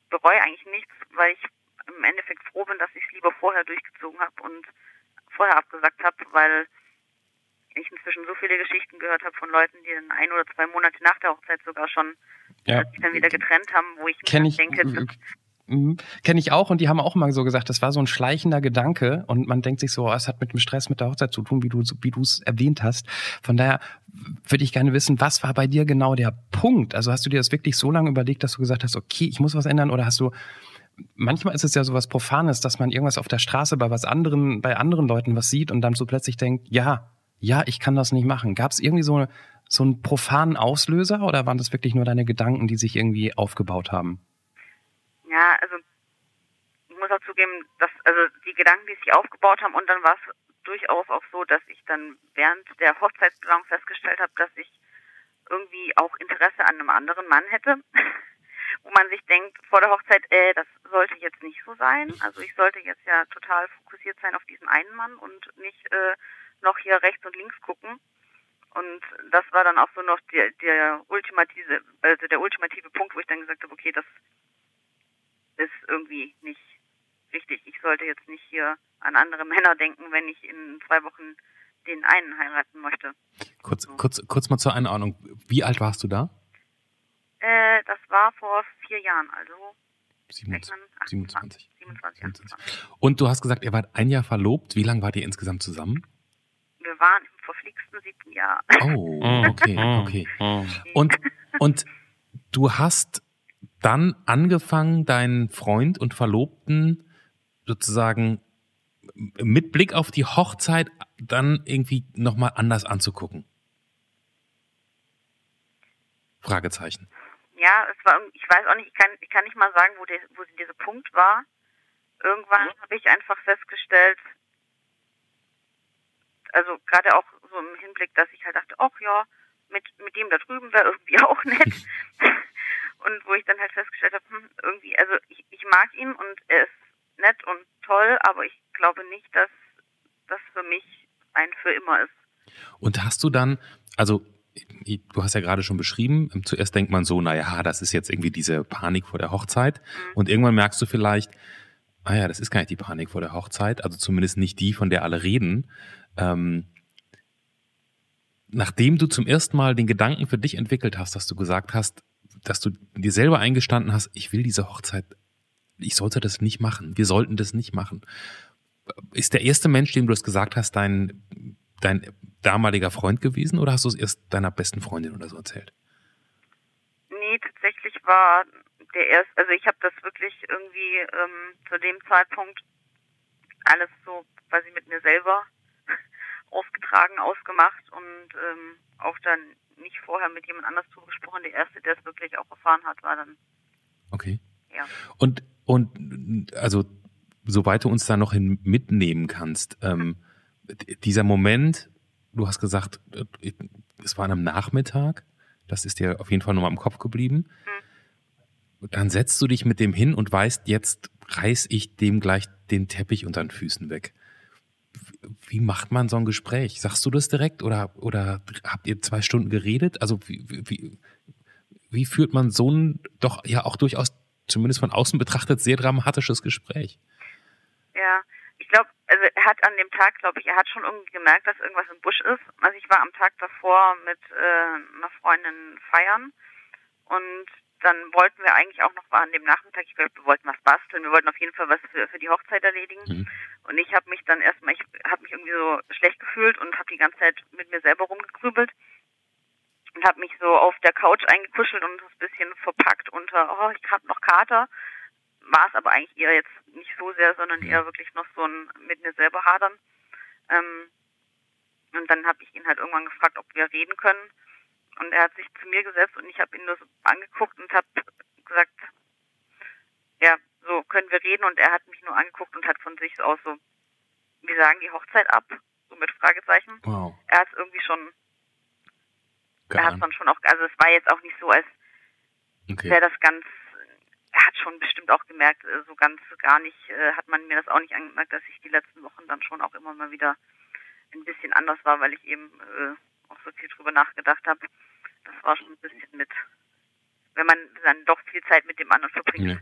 bereue eigentlich nichts, weil ich im Endeffekt froh bin, dass ich es lieber vorher durchgezogen habe und vorher abgesagt habe, weil ich inzwischen so viele Geschichten gehört habe von Leuten, die dann ein oder zwei Monate nach der Hochzeit sogar schon ja. sich dann wieder getrennt haben, wo ich mir ich, denke, mhm. Kenne ich auch und die haben auch mal so gesagt, das war so ein schleichender Gedanke und man denkt sich so, oh, es hat mit dem Stress mit der Hochzeit zu tun, wie du wie du es erwähnt hast. Von daher würde ich gerne wissen, was war bei dir genau der Punkt? Also hast du dir das wirklich so lange überlegt, dass du gesagt hast, okay, ich muss was ändern oder hast du manchmal ist es ja so was Profanes, dass man irgendwas auf der Straße bei was anderen, bei anderen Leuten was sieht und dann so plötzlich denkt, ja, ja, ich kann das nicht machen. Gab es irgendwie so, so einen profanen Auslöser oder waren das wirklich nur deine Gedanken, die sich irgendwie aufgebaut haben? Ja, also ich muss auch zugeben, dass also die Gedanken, die sich aufgebaut haben und dann war es durchaus auch so, dass ich dann während der Hochzeitsplanung festgestellt habe, dass ich irgendwie auch Interesse an einem anderen Mann hätte, wo man sich denkt vor der Hochzeit, äh, das sollte jetzt nicht so sein. Also ich sollte jetzt ja total fokussiert sein auf diesen einen Mann und nicht äh, noch hier rechts und links gucken. Und das war dann auch so noch der, der ultimative, also der ultimative Punkt, wo ich dann gesagt habe, okay, das ist irgendwie nicht richtig. Ich sollte jetzt nicht hier an andere Männer denken, wenn ich in zwei Wochen den einen heiraten möchte. Kurz, so. kurz, kurz mal zur Einordnung. Wie alt warst du da? Äh, das war vor vier Jahren, also 27. 27. 27, 27. Und du hast gesagt, ihr wart ein Jahr verlobt. Wie lange wart ihr insgesamt zusammen? Wir waren im verflixten siebten Jahr. Oh, okay, okay. Und, und du hast dann angefangen, deinen Freund und Verlobten sozusagen mit Blick auf die Hochzeit dann irgendwie nochmal anders anzugucken? Fragezeichen. Ja, es war, ich weiß auch nicht, ich kann, ich kann nicht mal sagen, wo, der, wo dieser Punkt war. Irgendwann habe ich einfach festgestellt, also gerade auch so im Hinblick, dass ich halt dachte, ach ja, mit, mit dem da drüben wäre irgendwie auch nett. und wo ich dann halt festgestellt habe, hm, irgendwie, also ich, ich mag ihn und er ist nett und toll, aber ich glaube nicht, dass das für mich ein für immer ist. Und hast du dann, also du hast ja gerade schon beschrieben, zuerst denkt man so, naja, das ist jetzt irgendwie diese Panik vor der Hochzeit. Mhm. Und irgendwann merkst du vielleicht, ah ja, das ist gar nicht die Panik vor der Hochzeit, also zumindest nicht die, von der alle reden, ähm, nachdem du zum ersten Mal den Gedanken für dich entwickelt hast, dass du gesagt hast, dass du dir selber eingestanden hast, ich will diese Hochzeit, ich sollte das nicht machen, wir sollten das nicht machen. Ist der erste Mensch, dem du das gesagt hast, dein, dein damaliger Freund gewesen oder hast du es erst deiner besten Freundin oder so erzählt? Nee, tatsächlich war der erste, also ich habe das wirklich irgendwie ähm, zu dem Zeitpunkt alles so quasi mit mir selber ausgetragen, ausgemacht und ähm, auch dann nicht vorher mit jemand anders drüber gesprochen. Der erste, der es wirklich auch erfahren hat, war dann. Okay. Ja. Und und also soweit du uns da noch hin mitnehmen kannst, ähm, dieser Moment, du hast gesagt, äh, es war am Nachmittag, das ist dir auf jeden Fall nochmal im Kopf geblieben. Mhm. Dann setzt du dich mit dem hin und weißt, jetzt reiß ich dem gleich den Teppich unter den Füßen weg. Wie macht man so ein Gespräch? Sagst du das direkt oder, oder habt ihr zwei Stunden geredet? Also wie, wie, wie führt man so ein doch ja auch durchaus, zumindest von außen betrachtet, sehr dramatisches Gespräch? Ja, ich glaube, also er hat an dem Tag, glaube ich, er hat schon irgendwie gemerkt, dass irgendwas im Busch ist. Also ich war am Tag davor mit äh, einer Freundin feiern und dann wollten wir eigentlich auch noch mal an dem Nachmittag, ich glaube, wir wollten was basteln, wir wollten auf jeden Fall was für, für die Hochzeit erledigen. Mhm. Und ich habe mich dann erstmal, ich habe mich irgendwie so schlecht gefühlt und habe die ganze Zeit mit mir selber rumgegrübelt und habe mich so auf der Couch eingekuschelt und ein bisschen verpackt unter, oh, ich habe noch Kater. War es aber eigentlich eher jetzt nicht so sehr, sondern eher wirklich noch so ein mit mir selber hadern. Ähm, und dann habe ich ihn halt irgendwann gefragt, ob wir reden können. Und er hat sich zu mir gesetzt und ich habe ihn nur so angeguckt und habe gesagt, ja, so können wir reden. Und er hat mich nur angeguckt und hat von sich aus so, wir sagen die Hochzeit ab, so mit Fragezeichen. Wow. Er hat es irgendwie schon, Gar er hat dann schon auch, also es war jetzt auch nicht so, als okay. wäre das ganz, er hat schon bestimmt auch gemerkt, äh, so ganz gar nicht, äh, hat man mir das auch nicht angemerkt, dass ich die letzten Wochen dann schon auch immer mal wieder ein bisschen anders war, weil ich eben äh, auch so viel drüber nachgedacht habe. Das war schon ein bisschen mit, wenn man dann doch viel Zeit mit dem anderen verbringt,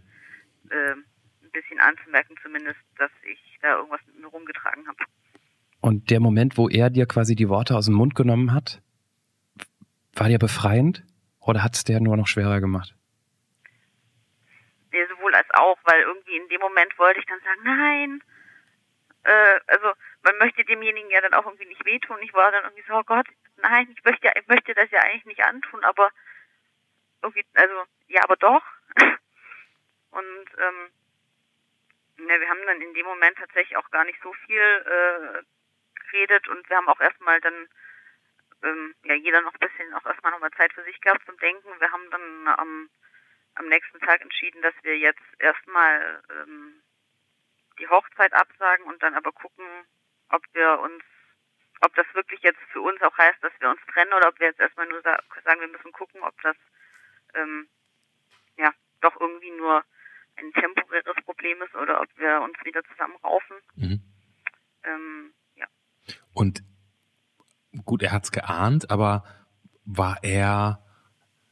ja. äh, ein bisschen anzumerken zumindest, dass ich da irgendwas mit mir rumgetragen habe. Und der Moment, wo er dir quasi die Worte aus dem Mund genommen hat, war der befreiend oder hat es der nur noch schwerer gemacht? Nee, sowohl als auch, weil irgendwie in dem Moment wollte ich dann sagen, nein, äh, also man möchte demjenigen ja dann auch irgendwie nicht wehtun. Ich war dann irgendwie so, oh Gott, nein, ich möchte ja, ich möchte das ja eigentlich nicht antun, aber irgendwie, also, ja, aber doch. Und ähm, ja, wir haben dann in dem Moment tatsächlich auch gar nicht so viel äh, geredet und wir haben auch erstmal dann ähm, ja jeder noch ein bisschen auch erstmal nochmal Zeit für sich gehabt zum Denken. Wir haben dann am, am nächsten Tag entschieden, dass wir jetzt erstmal ähm, die Hochzeit absagen und dann aber gucken, ob wir uns, ob das wirklich jetzt für uns auch heißt, dass wir uns trennen oder ob wir jetzt erstmal nur sagen, wir müssen gucken, ob das ähm, ja doch irgendwie nur ein temporäres Problem ist oder ob wir uns wieder zusammenraufen. Mhm. Ähm, ja. Und gut, er hat es geahnt, aber war er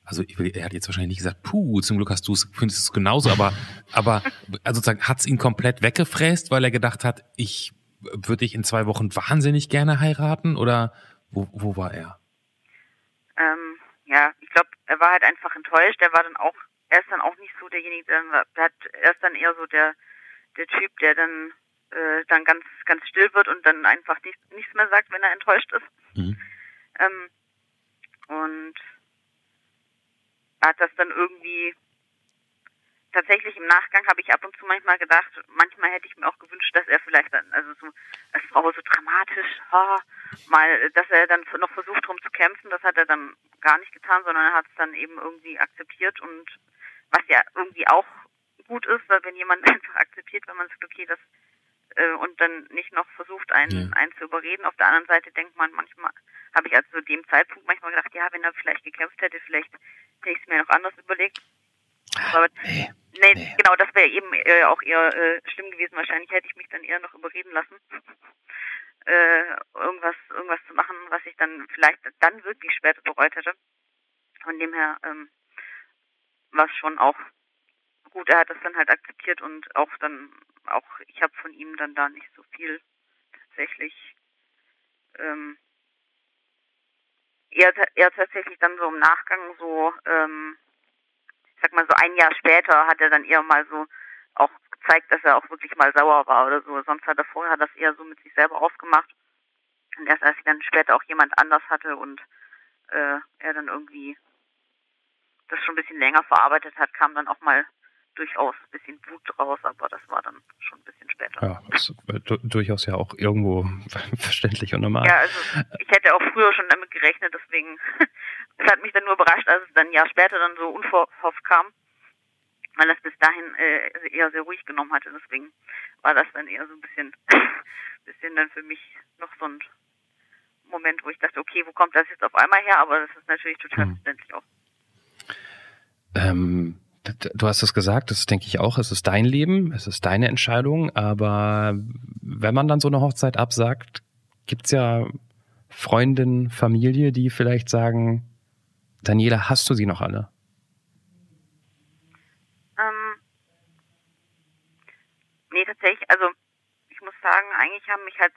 also will, er hat jetzt wahrscheinlich nicht gesagt, puh, zum Glück hast du es, findest es genauso, aber, aber also sozusagen hat es ihn komplett weggefräst, weil er gedacht hat, ich würde dich in zwei Wochen wahnsinnig gerne heiraten oder wo, wo war er? Ähm, ja, ich glaube, er war halt einfach enttäuscht. Er war dann auch, er ist dann auch nicht so derjenige, der, der hat, er ist dann eher so der, der Typ, der dann, äh, dann ganz, ganz still wird und dann einfach nicht, nichts mehr sagt, wenn er enttäuscht ist. Mhm. Ähm, und hat das dann irgendwie tatsächlich im Nachgang habe ich ab und zu manchmal gedacht, manchmal hätte ich mir auch gewünscht, dass er vielleicht dann, also so als Frau so dramatisch, oh, mal, dass er dann noch versucht drum zu kämpfen, das hat er dann gar nicht getan, sondern er hat es dann eben irgendwie akzeptiert und was ja irgendwie auch gut ist, weil wenn jemand einfach akzeptiert, wenn man sagt, okay, das äh, und dann nicht noch versucht, einen, ja. einen zu überreden. Auf der anderen Seite denkt man manchmal, habe ich also zu dem Zeitpunkt manchmal gedacht, ja, wenn er vielleicht gekämpft hätte, vielleicht hätte ich es mir noch anders überlegt. Aber nee, nee, nee. genau, das wäre eben äh, auch eher äh, schlimm gewesen. Wahrscheinlich hätte ich mich dann eher noch überreden lassen, äh, irgendwas, irgendwas zu machen, was ich dann vielleicht dann wirklich später bereut hätte. Von dem her ähm, war es schon auch gut. Er hat das dann halt akzeptiert und auch dann, auch ich habe von ihm dann da nicht so viel tatsächlich ähm, eher, eher tatsächlich dann so im Nachgang so, ähm, ich sag mal so ein Jahr später hat er dann eher mal so auch gezeigt, dass er auch wirklich mal sauer war oder so. Sonst hat er vorher das eher so mit sich selber ausgemacht. Und erst als ich dann später auch jemand anders hatte und äh, er dann irgendwie das schon ein bisschen länger verarbeitet hat, kam dann auch mal durchaus ein bisschen Wut draus, aber das war dann schon ein bisschen später. Ja, ist durchaus ja auch irgendwo verständlich und normal. Ja, also ich hätte auch früher schon damit gerechnet, deswegen, es hat mich dann nur überrascht, als es dann ein Jahr später dann so unverhofft kam. weil das bis dahin äh, eher sehr ruhig genommen hatte. Deswegen war das dann eher so ein bisschen, bisschen dann für mich noch so ein Moment, wo ich dachte, okay, wo kommt das jetzt auf einmal her? Aber das ist natürlich total hm. verständlich auch. Ähm, du hast es gesagt, das denke ich auch, es ist dein Leben, es ist deine Entscheidung, aber wenn man dann so eine Hochzeit absagt, gibt's ja Freundinnen, Familie, die vielleicht sagen, Daniela, hast du sie noch alle? Ähm, nee, tatsächlich, also ich muss sagen, eigentlich haben mich halt,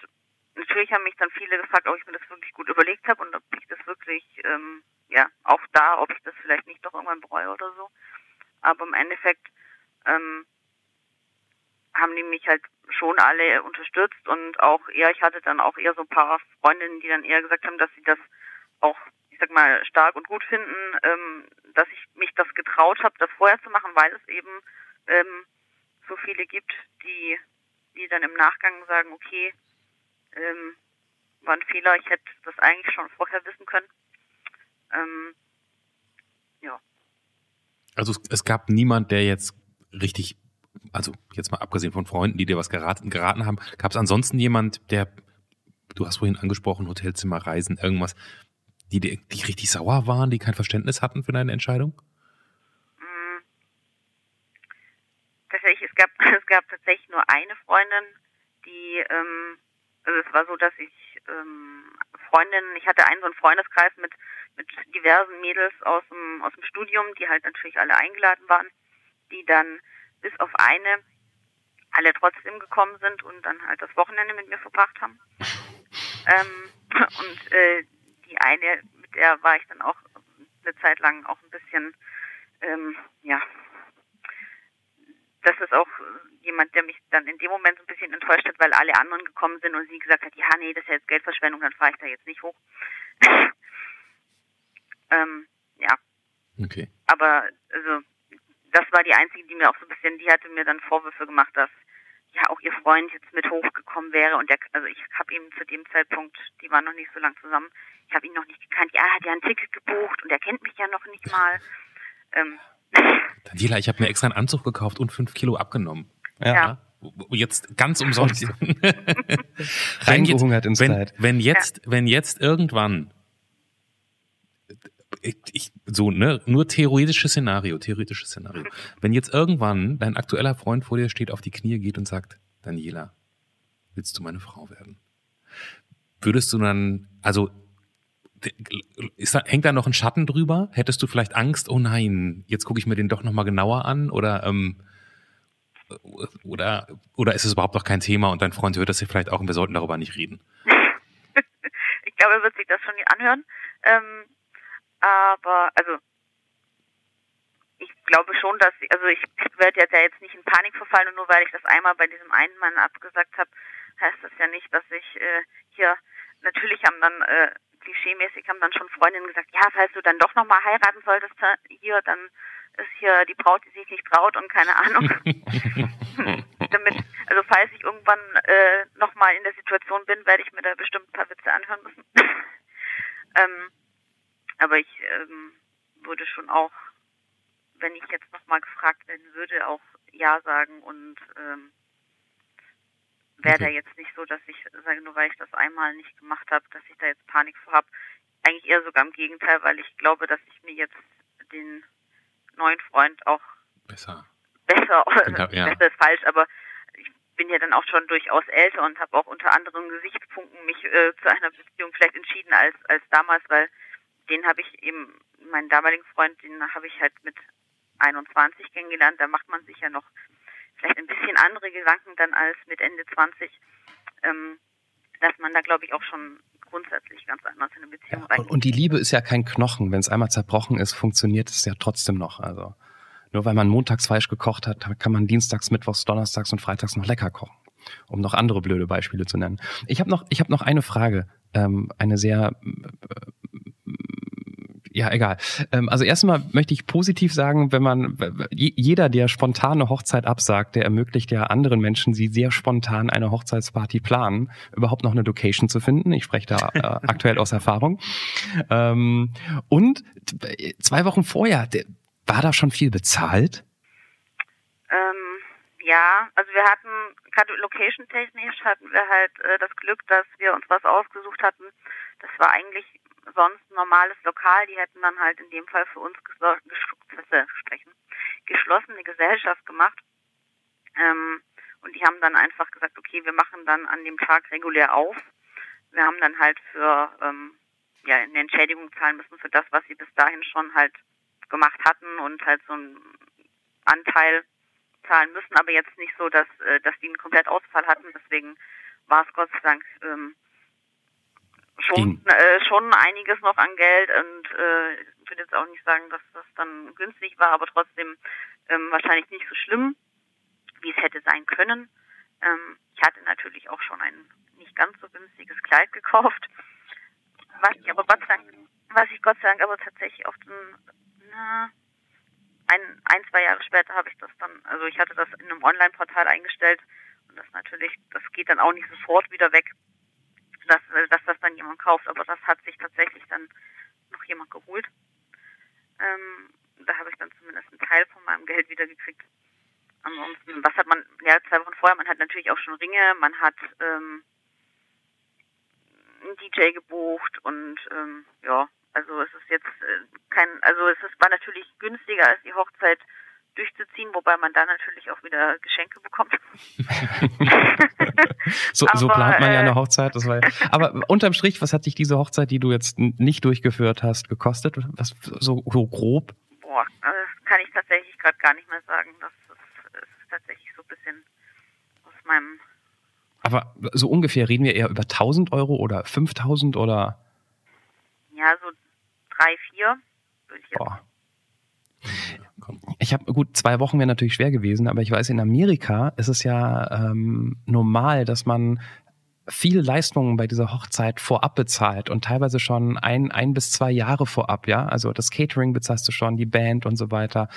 natürlich haben mich dann viele gefragt, ob ich mir das wirklich gut überlegt habe und ob ich das wirklich, ähm, ja, auch da, ob ich das vielleicht nicht doch irgendwann bereue oder so. Aber im Endeffekt ähm, haben die mich halt schon alle unterstützt und auch eher, ich hatte dann auch eher so ein paar Freundinnen, die dann eher gesagt haben, dass sie das auch, sag mal, stark und gut finden, ähm, dass ich mich das getraut habe, das vorher zu machen, weil es eben ähm, so viele gibt, die, die dann im Nachgang sagen, okay, ähm, war ein Fehler, ich hätte das eigentlich schon vorher wissen können. Ähm, ja. Also es, es gab niemand, der jetzt richtig also jetzt mal abgesehen von Freunden, die dir was geraten, geraten haben, gab es ansonsten jemand, der, du hast vorhin angesprochen, Hotelzimmer, Reisen, irgendwas, die, die, richtig sauer waren, die kein Verständnis hatten für deine Entscheidung? Mm. Tatsächlich, es gab, es gab tatsächlich nur eine Freundin, die, ähm, also es war so, dass ich ähm, Freundinnen, ich hatte einen so einen Freundeskreis mit, mit diversen Mädels aus dem, aus dem Studium, die halt natürlich alle eingeladen waren, die dann bis auf eine alle trotzdem gekommen sind und dann halt das Wochenende mit mir verbracht haben. Ähm, und äh, die eine, mit der war ich dann auch eine Zeit lang auch ein bisschen, ähm, ja, das ist auch jemand, der mich dann in dem Moment so ein bisschen enttäuscht hat, weil alle anderen gekommen sind und sie gesagt hat, ja, nee, das ist ja jetzt Geldverschwendung, dann fahre ich da jetzt nicht hoch. ähm, ja. Okay. Aber also das war die einzige, die mir auch so ein bisschen, die hatte mir dann Vorwürfe gemacht, dass ja auch ihr Freund jetzt mit hochgekommen wäre und der, also ich habe ihm zu dem Zeitpunkt, die waren noch nicht so lang zusammen, ich habe ihn noch nicht gekannt. Ja, er hat ja ein Ticket gebucht und er kennt mich ja noch nicht mal. Ähm. Daniela, ich habe mir extra einen Anzug gekauft und fünf Kilo abgenommen. Ja. ja. Jetzt ganz umsonst. Reingehungert ins wenn, wenn jetzt, ja. wenn jetzt irgendwann ich, so, ne, nur theoretisches Szenario, theoretisches Szenario. Wenn jetzt irgendwann dein aktueller Freund vor dir steht, auf die Knie geht und sagt, Daniela, willst du meine Frau werden? Würdest du dann, also, ist da, hängt da noch ein Schatten drüber? Hättest du vielleicht Angst, oh nein, jetzt gucke ich mir den doch nochmal genauer an oder, ähm, oder, oder ist es überhaupt noch kein Thema und dein Freund hört das hier vielleicht auch und wir sollten darüber nicht reden? ich glaube, er wird sich das schon nicht anhören. Ähm, aber also ich glaube schon, dass also ich werde jetzt ja jetzt nicht in Panik verfallen und nur weil ich das einmal bei diesem einen Mann abgesagt habe, heißt das ja nicht, dass ich äh, hier natürlich haben dann äh, klischeemäßig haben dann schon Freundinnen gesagt, ja, falls du dann doch nochmal heiraten solltest hier, dann ist hier die Braut, die sich nicht traut und keine Ahnung. Damit, also falls ich irgendwann äh, nochmal in der Situation bin, werde ich mir da bestimmt ein paar Witze anhören müssen. ähm, aber ich ähm, würde schon auch, wenn ich jetzt nochmal gefragt werden würde, auch Ja sagen und ähm, wäre okay. da jetzt nicht so, dass ich sage, nur weil ich das einmal nicht gemacht habe, dass ich da jetzt Panik vor habe. Eigentlich eher sogar im Gegenteil, weil ich glaube, dass ich mir jetzt den neuen Freund auch besser, besser, ja. besser ist falsch, aber ich bin ja dann auch schon durchaus älter und habe auch unter anderen Gesichtspunkten mich äh, zu einer Beziehung vielleicht entschieden als als damals, weil den habe ich eben, meinen damaligen Freund, den habe ich halt mit 21 kennengelernt. Da macht man sich ja noch vielleicht ein bisschen andere Gedanken dann als mit Ende 20. Ähm, dass man da, glaube ich, auch schon grundsätzlich ganz anders in eine Beziehung ja, Und die Liebe ist ja kein Knochen. Wenn es einmal zerbrochen ist, funktioniert es ja trotzdem noch. Also nur weil man montags falsch gekocht hat, kann man dienstags, mittwochs, donnerstags und freitags noch lecker kochen. Um noch andere blöde Beispiele zu nennen. Ich habe noch, ich habe noch eine Frage, ähm, eine sehr ja, egal. Ähm, also erstmal möchte ich positiv sagen, wenn man jeder, der spontane Hochzeit absagt, der ermöglicht ja anderen Menschen, die sehr spontan eine Hochzeitsparty planen, überhaupt noch eine Location zu finden. Ich spreche da äh, aktuell aus Erfahrung. Ähm, und zwei Wochen vorher, war da schon viel bezahlt? Ja, also wir hatten, gerade location-technisch hatten wir halt äh, das Glück, dass wir uns was ausgesucht hatten. Das war eigentlich sonst ein normales Lokal. Die hätten dann halt in dem Fall für uns sprechen, geschlossene Gesellschaft gemacht. Ähm, und die haben dann einfach gesagt, okay, wir machen dann an dem Tag regulär auf. Wir haben dann halt für ähm, ja eine Entschädigung zahlen müssen für das, was sie bis dahin schon halt gemacht hatten und halt so einen Anteil zahlen müssen, aber jetzt nicht so, dass, äh, dass die einen komplett Ausfall hatten. Deswegen war es Gott sei Dank ähm, schon, äh, schon einiges noch an Geld und äh, ich würde jetzt auch nicht sagen, dass das dann günstig war, aber trotzdem ähm, wahrscheinlich nicht so schlimm, wie es hätte sein können. Ähm, ich hatte natürlich auch schon ein nicht ganz so günstiges Kleid gekauft, was ich aber Gott sei Dank, was ich Gott sei Dank aber tatsächlich auf den, na, ein, ein, zwei Jahre später habe ich das dann, also ich hatte das in einem Online-Portal eingestellt und das natürlich, das geht dann auch nicht sofort wieder weg, dass, dass das dann jemand kauft, aber das hat sich tatsächlich dann noch jemand geholt. Ähm, da habe ich dann zumindest einen Teil von meinem Geld wieder gekriegt. Ansonsten, was hat man, ja, zwei Wochen vorher, man hat natürlich auch schon Ringe, man hat ähm, einen DJ gebucht und ähm, ja, also es ist jetzt äh, kein, also es ist, war natürlich günstiger als die Hochzeit durchzuziehen, wobei man da natürlich auch wieder Geschenke bekommt. so, aber, so plant man ja eine äh, Hochzeit. Das war, aber unterm Strich, was hat dich diese Hochzeit, die du jetzt nicht durchgeführt hast, gekostet? Was so, so grob? Boah, das kann ich tatsächlich gerade gar nicht mehr sagen. Das ist, ist tatsächlich so ein bisschen aus meinem aber so ungefähr reden wir eher über 1000 Euro oder 5000 oder? Ja, so drei, vier würde ich jetzt. Boah. Ich habe gut zwei Wochen wäre natürlich schwer gewesen, aber ich weiß in Amerika ist es ja ähm, normal, dass man viel Leistungen bei dieser Hochzeit vorab bezahlt und teilweise schon ein, ein bis zwei Jahre vorab, ja. Also das Catering bezahlst du schon, die Band und so weiter.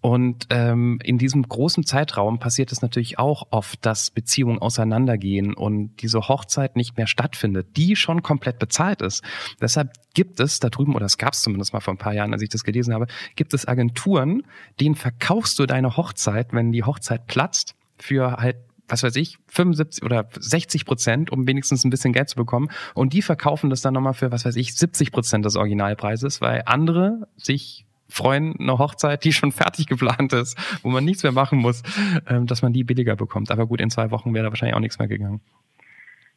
Und ähm, in diesem großen Zeitraum passiert es natürlich auch oft, dass Beziehungen auseinandergehen und diese Hochzeit nicht mehr stattfindet, die schon komplett bezahlt ist. Deshalb gibt es da drüben, oder es gab es zumindest mal vor ein paar Jahren, als ich das gelesen habe, gibt es Agenturen, denen verkaufst du deine Hochzeit, wenn die Hochzeit platzt, für halt was weiß ich, 75 oder 60 Prozent, um wenigstens ein bisschen Geld zu bekommen. Und die verkaufen das dann nochmal für, was weiß ich, 70 Prozent des Originalpreises, weil andere sich freuen, eine Hochzeit, die schon fertig geplant ist, wo man nichts mehr machen muss, ähm, dass man die billiger bekommt. Aber gut, in zwei Wochen wäre da wahrscheinlich auch nichts mehr gegangen.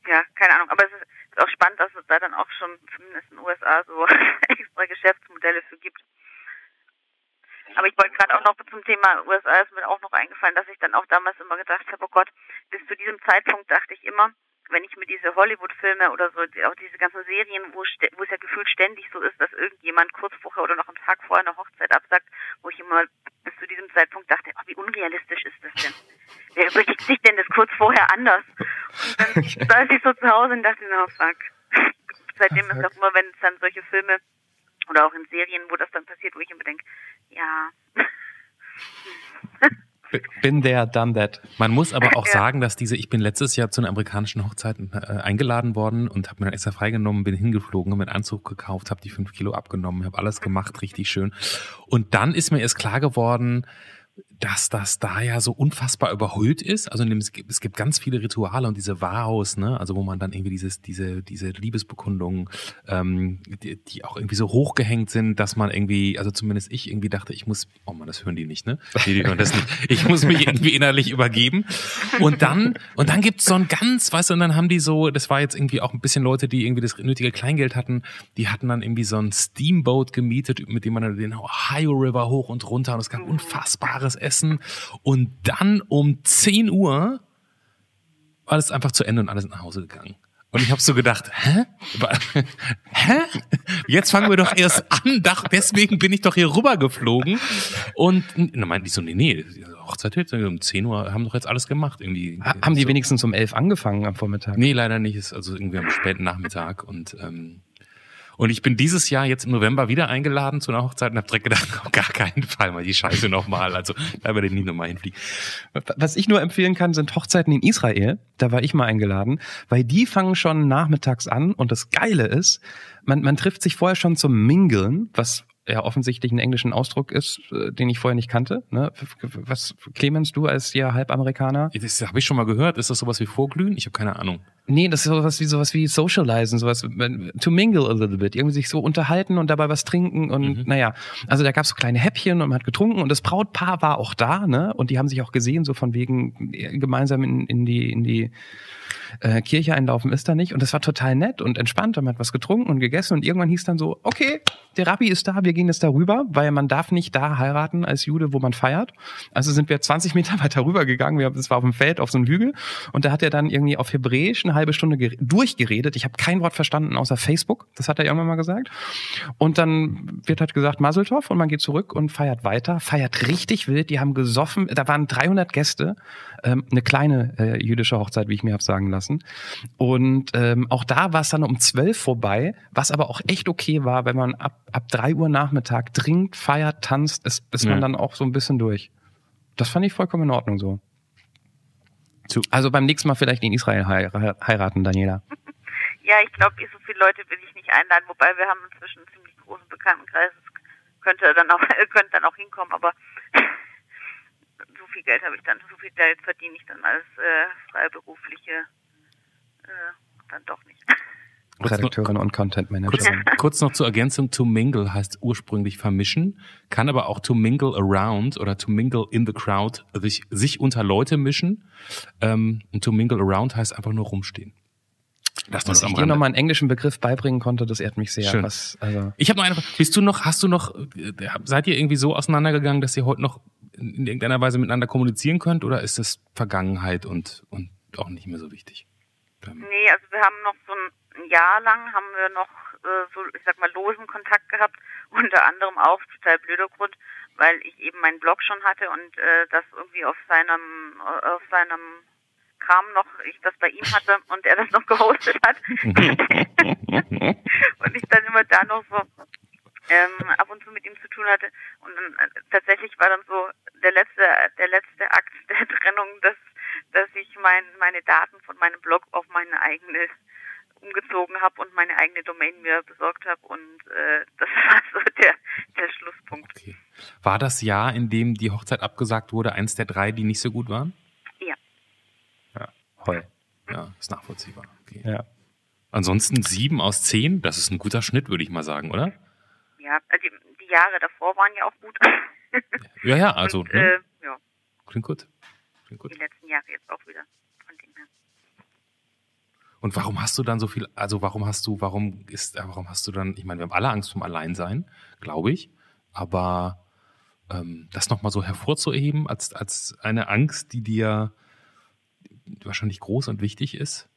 Ja, keine Ahnung. Aber es ist, ist auch spannend, dass es da dann auch schon zumindest in den USA so extra Geschäftsmodelle für gibt. Aber ich wollte gerade auch noch zum Thema USA ist mir auch noch eingefallen, dass ich dann auch damals immer gedacht habe, oh Gott, bis zu diesem Zeitpunkt dachte ich immer, wenn ich mir diese Hollywood-Filme oder so, auch diese ganzen Serien, wo, wo es ja gefühlt ständig so ist, dass irgendjemand kurz vorher oder noch einen Tag vorher eine Hochzeit absagt, wo ich immer bis zu diesem Zeitpunkt dachte, oh, wie unrealistisch ist das denn? Wer überlegt sich denn das kurz vorher anders? Und dann saß ich so zu Hause und dachte, no fuck. Seitdem ist auch immer, wenn es dann solche Filme oder auch in Serien, wo das dann passiert, wo ich immer denke, ja. Bin there, done that. Man muss aber auch ja. sagen, dass diese, ich bin letztes Jahr zu einer amerikanischen Hochzeit äh, eingeladen worden und habe mir dann extra freigenommen, bin hingeflogen, habe einen Anzug gekauft, habe die fünf Kilo abgenommen, habe alles gemacht, richtig schön. Und dann ist mir erst klar geworden, dass das da ja so unfassbar überhöht ist. Also es gibt, ganz viele Rituale und diese Vows, ne, also wo man dann irgendwie dieses, diese, diese Liebesbekundungen, ähm, die, die auch irgendwie so hochgehängt sind, dass man irgendwie, also zumindest ich irgendwie dachte, ich muss, oh man, das hören die nicht, ne? Die, die hören das nicht. Ich muss mich irgendwie innerlich übergeben. Und dann, und dann gibt's so ein ganz, weißt du, und dann haben die so, das war jetzt irgendwie auch ein bisschen Leute, die irgendwie das nötige Kleingeld hatten, die hatten dann irgendwie so ein Steamboat gemietet, mit dem man dann den Ohio River hoch und runter und es gab unfassbares Essen Essen und dann um 10 Uhr war das einfach zu Ende und alle sind nach Hause gegangen. Und ich habe so gedacht, hä? hä? Jetzt fangen wir doch erst an. Deswegen bin ich doch hier rübergeflogen. Und dann meinte ich so, nee, nee, Hochzeit um 10 Uhr haben doch jetzt alles gemacht. Irgendwie. Haben die wenigstens um 11 angefangen am Vormittag? Nee, leider nicht. Ist also irgendwie am späten Nachmittag. Und ähm, und ich bin dieses Jahr jetzt im November wieder eingeladen zu einer Hochzeit und habe direkt gedacht, auf gar keinen Fall mal die Scheiße nochmal. Also da werde ich nie nochmal hinfliegen. Was ich nur empfehlen kann, sind Hochzeiten in Israel. Da war ich mal eingeladen, weil die fangen schon nachmittags an und das Geile ist, man, man trifft sich vorher schon zum Mingeln, was ja offensichtlich einen englischen Ausdruck ist, äh, den ich vorher nicht kannte. Ne? Was, Clemens, du als ja Halbamerikaner? Das habe ich schon mal gehört. Ist das sowas wie Vorglühen? Ich habe keine Ahnung. Nee, das ist sowas wie sowas wie Socializen, sowas to mingle a little bit, irgendwie sich so unterhalten und dabei was trinken und mhm. naja, also da gab es so kleine Häppchen und man hat getrunken und das Brautpaar war auch da, ne? Und die haben sich auch gesehen, so von wegen äh, gemeinsam in, in die in die äh, Kirche einlaufen ist da nicht. Und das war total nett und entspannt. Und man hat was getrunken und gegessen. Und irgendwann hieß dann so, okay, der Rabbi ist da, wir gehen jetzt darüber, weil man darf nicht da heiraten als Jude, wo man feiert. Also sind wir 20 Meter weiter rüber gegangen. Wir, das war auf dem Feld, auf so einem Hügel. Und da hat er dann irgendwie auf Hebräisch eine halbe Stunde durchgeredet. Ich habe kein Wort verstanden außer Facebook. Das hat er irgendwann mal gesagt. Und dann wird halt gesagt Maseltov und man geht zurück und feiert weiter, feiert richtig wild. Die haben gesoffen. Da waren 300 Gäste. Ähm, eine kleine äh, jüdische Hochzeit, wie ich mir habe sagen lassen. Und ähm, auch da war es dann um zwölf vorbei, was aber auch echt okay war, wenn man ab, ab drei Uhr Nachmittag trinkt, feiert, tanzt, ist, ist ja. man dann auch so ein bisschen durch. Das fand ich vollkommen in Ordnung so. Also beim nächsten Mal vielleicht in Israel heiraten, Daniela. Ja, ich glaube, so viele Leute will ich nicht einladen, wobei wir haben inzwischen einen ziemlich großen Bekanntenkreis. Das könnte dann auch, könnte dann auch hinkommen, aber viel Geld habe ich dann, so viel Geld verdiene ich dann als äh, freiberufliche äh, dann doch nicht. Redakteurin und Content Managerin. Kurz, kurz, noch zur Ergänzung, to mingle heißt ursprünglich vermischen, kann aber auch to mingle around oder to mingle in the crowd, sich, sich unter Leute mischen. Ähm, und to mingle around heißt einfach nur rumstehen. Das Dass ich dir nochmal einen englischen Begriff beibringen konnte, das ehrt mich sehr. Schön. Was, also ich habe noch eine Frage. Bist du noch, hast du noch, äh, seid ihr irgendwie so auseinandergegangen, dass ihr heute noch in irgendeiner Weise miteinander kommunizieren könnt oder ist das Vergangenheit und, und auch nicht mehr so wichtig? Nee, also wir haben noch so ein Jahr lang haben wir noch äh, so, ich sag mal, losen Kontakt gehabt, unter anderem auch total blöder Grund, weil ich eben meinen Blog schon hatte und äh, das irgendwie auf seinem auf seinem Kram noch ich das bei ihm hatte und er das noch gehostet hat. und ich dann immer da noch so ähm, ab und zu mit ihm zu tun hatte. Und dann äh, tatsächlich war dann so der letzte, der letzte Akt der Trennung, dass, dass ich mein, meine Daten von meinem Blog auf meine eigene umgezogen habe und meine eigene Domain mir besorgt habe und äh, das war so der, der Schlusspunkt. Okay. War das Jahr, in dem die Hochzeit abgesagt wurde, eins der drei, die nicht so gut waren? Ja. Ja, Heu. Ja, ist nachvollziehbar. Okay. Ja. Ansonsten sieben aus zehn, das ist ein guter Schnitt, würde ich mal sagen, oder? ja, also die, die Jahre davor waren ja auch gut. ja, ja, also. Und, ne? äh, ja. Klingt gut. Klingt gut. Die letzten Jahre jetzt auch wieder. Und warum hast du dann so viel, also warum hast du, warum ist, äh, warum hast du dann, ich meine, wir haben alle Angst vom Alleinsein, glaube ich, aber ähm, das nochmal so hervorzuheben als, als eine Angst, die dir wahrscheinlich groß und wichtig ist?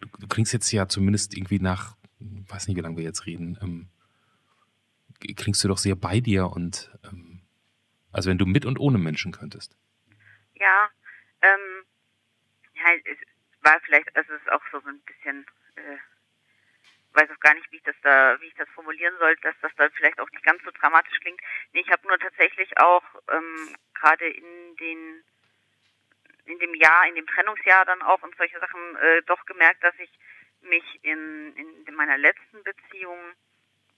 Du, du klingst jetzt ja zumindest irgendwie nach weiß nicht, wie lange wir jetzt reden, ähm, klingst du doch sehr bei dir und ähm, also wenn du mit und ohne Menschen könntest. Ja, ja, es war vielleicht, also es ist auch so ein bisschen, äh, weiß auch gar nicht, wie ich das da, wie ich das formulieren soll, dass das dann vielleicht auch nicht ganz so dramatisch klingt. Nee, ich habe nur tatsächlich auch ähm, gerade in den in dem Jahr, in dem Trennungsjahr dann auch und solche Sachen äh, doch gemerkt, dass ich mich in, in meiner letzten Beziehung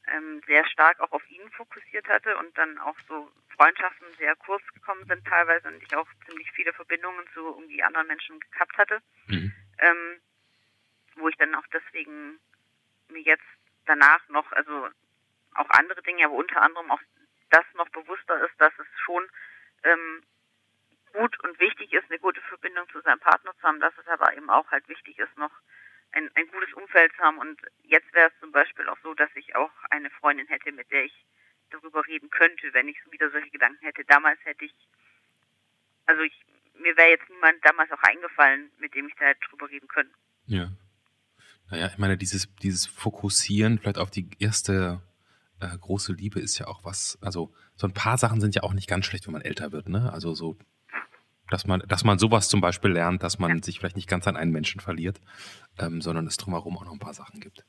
ähm, sehr stark auch auf ihn fokussiert hatte und dann auch so Freundschaften sehr kurz gekommen sind teilweise und ich auch ziemlich viele Verbindungen zu irgendwie anderen Menschen gehabt hatte, mhm. ähm, wo ich dann auch deswegen mir jetzt danach noch, also auch andere Dinge, aber unter anderem auch das noch bewusster ist, dass es schon ähm, gut und wichtig ist, eine gute Verbindung zu seinem Partner zu haben, dass es aber eben auch halt wichtig ist, noch ein, ein gutes Umfeld zu haben. Und jetzt wäre es zum Beispiel auch so, dass ich auch eine Freundin hätte, mit der ich darüber reden könnte, wenn ich wieder solche Gedanken hätte. Damals hätte ich, also ich, mir wäre jetzt niemand damals auch eingefallen, mit dem ich da hätte drüber reden können. Ja. Naja, ich meine, dieses, dieses Fokussieren vielleicht auf die erste äh, große Liebe ist ja auch was, also so ein paar Sachen sind ja auch nicht ganz schlecht, wenn man älter wird, ne? Also so dass man, dass man sowas zum Beispiel lernt, dass man sich vielleicht nicht ganz an einen Menschen verliert, ähm, sondern es drumherum auch noch ein paar Sachen gibt.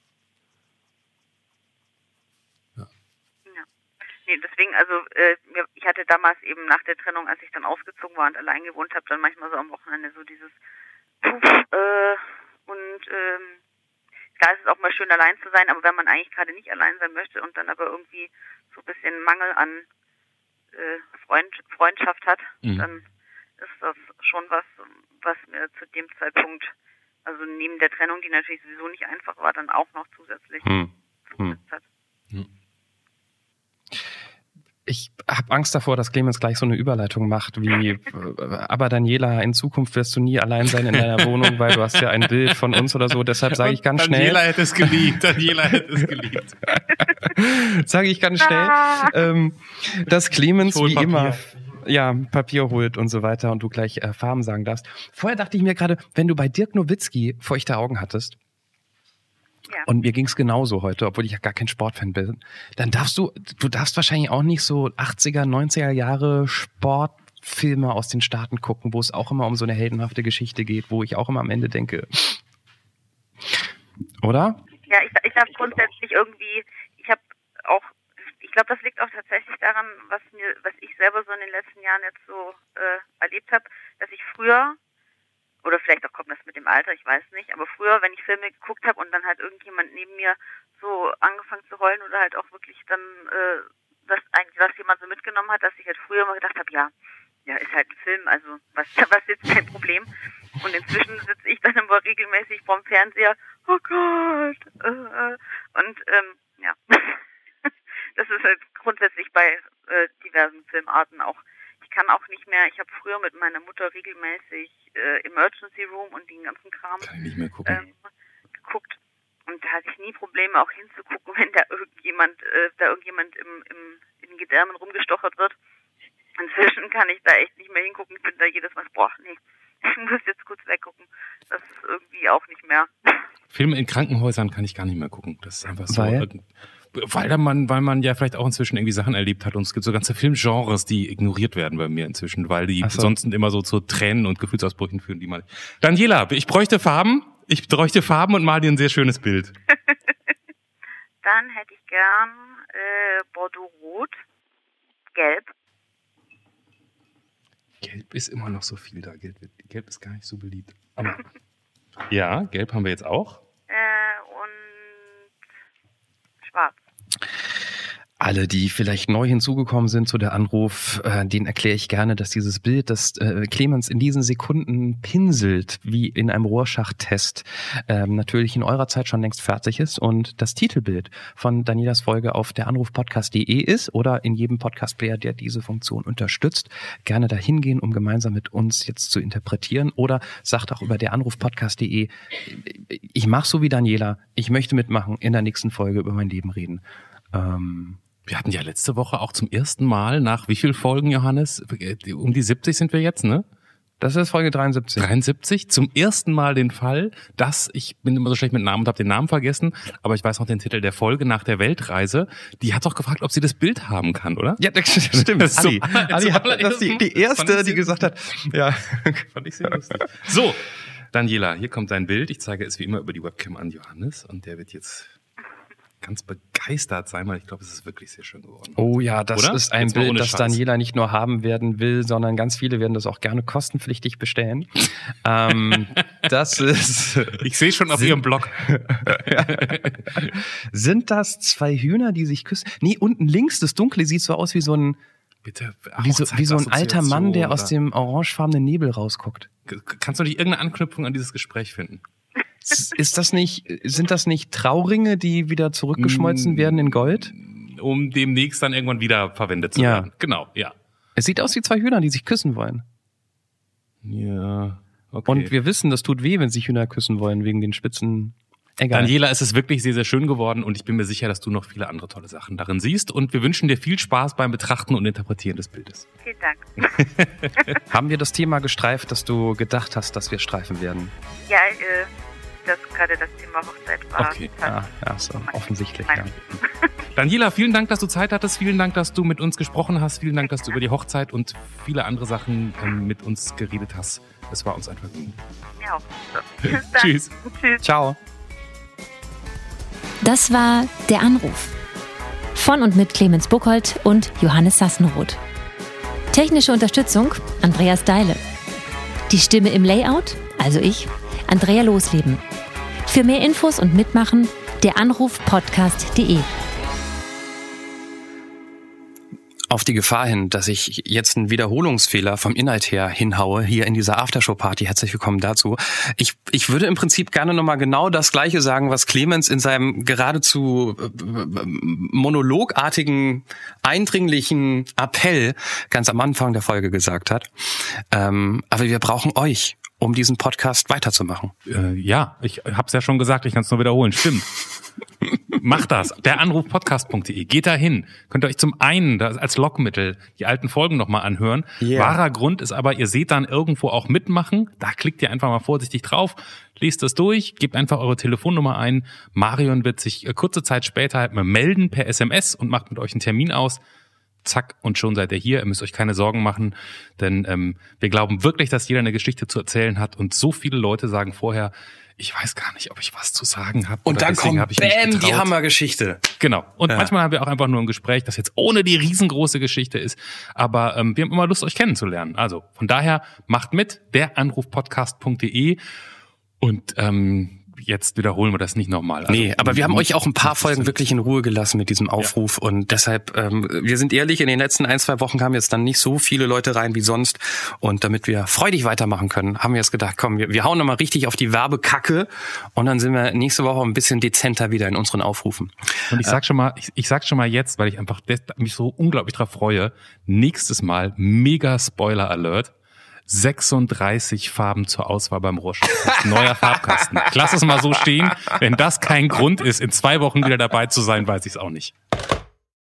Ja. ja. Nee, deswegen, also äh, ich hatte damals eben nach der Trennung, als ich dann ausgezogen war und allein gewohnt habe, dann manchmal so am Wochenende so dieses Puff, äh, und ähm, klar ist es auch mal schön allein zu sein, aber wenn man eigentlich gerade nicht allein sein möchte und dann aber irgendwie so ein bisschen Mangel an äh, Freund, Freundschaft hat, mhm. dann ist das schon was, was mir zu dem Zeitpunkt, also neben der Trennung, die natürlich sowieso nicht einfach war, dann auch noch zusätzlich hm. hm. hat. Hm. Ich habe Angst davor, dass Clemens gleich so eine Überleitung macht, wie aber Daniela, in Zukunft wirst du nie allein sein in deiner Wohnung, weil du hast ja ein Bild von uns oder so. Deshalb sage ich ganz Daniela schnell. Daniela hätte es geliebt. Daniela hätte es geliebt. sage ich ganz schnell, ähm, dass Clemens wie Papier. immer ja, Papier holt und so weiter und du gleich äh, Farben sagen darfst. Vorher dachte ich mir gerade, wenn du bei Dirk Nowitzki feuchte Augen hattest, ja. Und mir ging's genauso heute, obwohl ich ja gar kein Sportfan bin. Dann darfst du, du darfst wahrscheinlich auch nicht so 80er, 90er Jahre Sportfilme aus den Staaten gucken, wo es auch immer um so eine heldenhafte Geschichte geht, wo ich auch immer am Ende denke. Oder? Ja, ich, ich habe grundsätzlich irgendwie, ich habe auch, glaube, das liegt auch tatsächlich daran, was mir, was ich selber so in den letzten Jahren jetzt so äh, erlebt habe, dass ich früher oder vielleicht auch kommt das mit dem Alter, ich weiß nicht. Aber früher, wenn ich Filme geguckt habe und dann halt irgendjemand neben mir so angefangen zu heulen oder halt auch wirklich dann äh, das eigentlich was jemand so mitgenommen hat, dass ich halt früher immer gedacht habe, ja, ja, ist halt ein Film, also was was ist jetzt kein Problem. Und inzwischen sitze ich dann immer regelmäßig vorm Fernseher, oh Gott. Äh, äh. und ähm, ja. das ist halt grundsätzlich bei äh, diversen Filmarten auch ich kann auch nicht mehr, ich habe früher mit meiner Mutter regelmäßig äh, Emergency Room und den ganzen Kram kann ich nicht mehr gucken. Ähm, geguckt. Und da hatte ich nie Probleme, auch hinzugucken, wenn da irgendjemand, äh, da irgendjemand im, im, in den Gedärmen rumgestochert wird. Inzwischen kann ich da echt nicht mehr hingucken. Ich bin da jedes Mal, boah, nee, ich muss jetzt kurz weggucken. Das ist irgendwie auch nicht mehr. Filme in Krankenhäusern kann ich gar nicht mehr gucken. Das ist einfach so. Weil? Weil man, weil man ja vielleicht auch inzwischen irgendwie Sachen erlebt hat und es gibt so ganze Filmgenres, die ignoriert werden bei mir inzwischen, weil die so. sonst immer so zu Tränen und Gefühlsausbrüchen führen, die mal. Daniela, ich bräuchte Farben. Ich bräuchte Farben und mal dir ein sehr schönes Bild. Dann hätte ich gern äh, Bordeaux-Rot, Gelb. Gelb ist immer noch so viel da. Gelb, Gelb ist gar nicht so beliebt. Aber ja, Gelb haben wir jetzt auch. Äh, und schwarz. Alle, die vielleicht neu hinzugekommen sind zu der Anruf, äh, den erkläre ich gerne, dass dieses Bild, das äh, Clemens in diesen Sekunden pinselt, wie in einem Rohrschachttest, äh, natürlich in eurer Zeit schon längst fertig ist und das Titelbild von Danielas Folge auf der Anrufpodcast.de ist oder in jedem Podcast-Player, der diese Funktion unterstützt, gerne dahin gehen, um gemeinsam mit uns jetzt zu interpretieren oder sagt auch über der Anrufpodcast.de, ich mache so wie Daniela, ich möchte mitmachen, in der nächsten Folge über mein Leben reden. Ähm, wir hatten ja letzte Woche auch zum ersten Mal nach wie viel Folgen, Johannes? Um die 70 sind wir jetzt, ne? Das ist Folge 73. 73. Zum ersten Mal den Fall, dass ich bin immer so schlecht mit Namen und habe den Namen vergessen, aber ich weiß noch den Titel der Folge nach der Weltreise. Die hat doch gefragt, ob sie das Bild haben kann, oder? Ja, das stimmt. Das Ali, so, Ali hat das die, die erste, die gesagt hat. Ja, fand ich sehr lustig. So, Daniela, hier kommt dein Bild. Ich zeige es wie immer über die Webcam an Johannes und der wird jetzt ganz begeistert sein, weil ich glaube, es ist wirklich sehr schön geworden. Oh ja, das Oder? ist ein Bild, das Daniela nicht nur haben werden will, sondern ganz viele werden das auch gerne kostenpflichtig bestellen. ähm, das ist. Ich sehe schon auf sind, ihrem Blog. sind das zwei Hühner, die sich küssen? Nee, unten links, das Dunkle sieht so aus wie so ein. Bitte, wie so, wie so ein alter Mann, der oder? aus dem orangefarbenen Nebel rausguckt. Kannst du nicht irgendeine Anknüpfung an dieses Gespräch finden? Ist das nicht, sind das nicht Trauringe, die wieder zurückgeschmolzen mm, werden in Gold? Um demnächst dann irgendwann wieder verwendet zu ja. werden. Genau, ja. Es sieht aus wie zwei Hühner, die sich küssen wollen. Ja. Okay. Und wir wissen, das tut weh, wenn sich Hühner küssen wollen, wegen den spitzen Egal. Daniela, es ist wirklich sehr, sehr schön geworden und ich bin mir sicher, dass du noch viele andere tolle Sachen darin siehst. Und wir wünschen dir viel Spaß beim Betrachten und Interpretieren des Bildes. Vielen Dank. Haben wir das Thema gestreift, das du gedacht hast, dass wir streifen werden? Ja, äh, dass gerade das Thema Hochzeit war. Okay, ja, ja so offensichtlich. Ja. Daniela, vielen Dank, dass du Zeit hattest. Vielen Dank, dass du mit uns gesprochen hast. Vielen Dank, dass du über die Hochzeit und viele andere Sachen ähm, mit uns geredet hast. Es war uns ein Vergnügen. Ja, auch. So. Tschüss. Tschüss. Ciao. Das war Der Anruf. Von und mit Clemens Buchholz und Johannes Sassenroth. Technische Unterstützung Andreas Deile. Die Stimme im Layout, also ich, Andrea Losleben. Für mehr Infos und Mitmachen der Anrufpodcast.de. auf die Gefahr hin, dass ich jetzt einen Wiederholungsfehler vom Inhalt her hinhaue, hier in dieser Aftershow-Party. Herzlich willkommen dazu. Ich, ich würde im Prinzip gerne nochmal genau das Gleiche sagen, was Clemens in seinem geradezu äh, monologartigen, eindringlichen Appell ganz am Anfang der Folge gesagt hat. Ähm, aber wir brauchen euch um diesen Podcast weiterzumachen. Äh, ja, ich habe es ja schon gesagt, ich kann es nur wiederholen. Stimmt. Macht das. Der Anrufpodcast.de. Geht da hin. Könnt ihr euch zum einen als Lockmittel die alten Folgen nochmal anhören. Yeah. Wahrer Grund ist aber, ihr seht dann irgendwo auch mitmachen. Da klickt ihr einfach mal vorsichtig drauf, lest das durch, gebt einfach eure Telefonnummer ein. Marion wird sich äh, kurze Zeit später halt mal melden per SMS und macht mit euch einen Termin aus zack, und schon seid ihr hier. Ihr müsst euch keine Sorgen machen, denn ähm, wir glauben wirklich, dass jeder eine Geschichte zu erzählen hat. Und so viele Leute sagen vorher, ich weiß gar nicht, ob ich was zu sagen habe. Und dann kommt Bam, die Hammergeschichte. Genau. Und ja. manchmal haben wir auch einfach nur ein Gespräch, das jetzt ohne die riesengroße Geschichte ist. Aber ähm, wir haben immer Lust, euch kennenzulernen. Also von daher macht mit, der Anrufpodcast.de und ähm, jetzt wiederholen wir das nicht nochmal. Also, nee, aber wir haben euch auch ein paar Folgen wirklich in Ruhe gelassen mit diesem Aufruf ja. und deshalb, ähm, wir sind ehrlich, in den letzten ein, zwei Wochen kamen jetzt dann nicht so viele Leute rein wie sonst und damit wir freudig weitermachen können, haben wir jetzt gedacht, komm, wir, wir hauen nochmal richtig auf die Werbekacke und dann sind wir nächste Woche ein bisschen dezenter wieder in unseren Aufrufen. Und ich sag schon mal, ich, ich sag schon mal jetzt, weil ich einfach mich so unglaublich drauf freue, nächstes Mal mega Spoiler Alert 36 Farben zur Auswahl beim Roche. Neuer Farbkasten. Ich lasse es mal so stehen. Wenn das kein Grund ist, in zwei Wochen wieder dabei zu sein, weiß ich es auch nicht.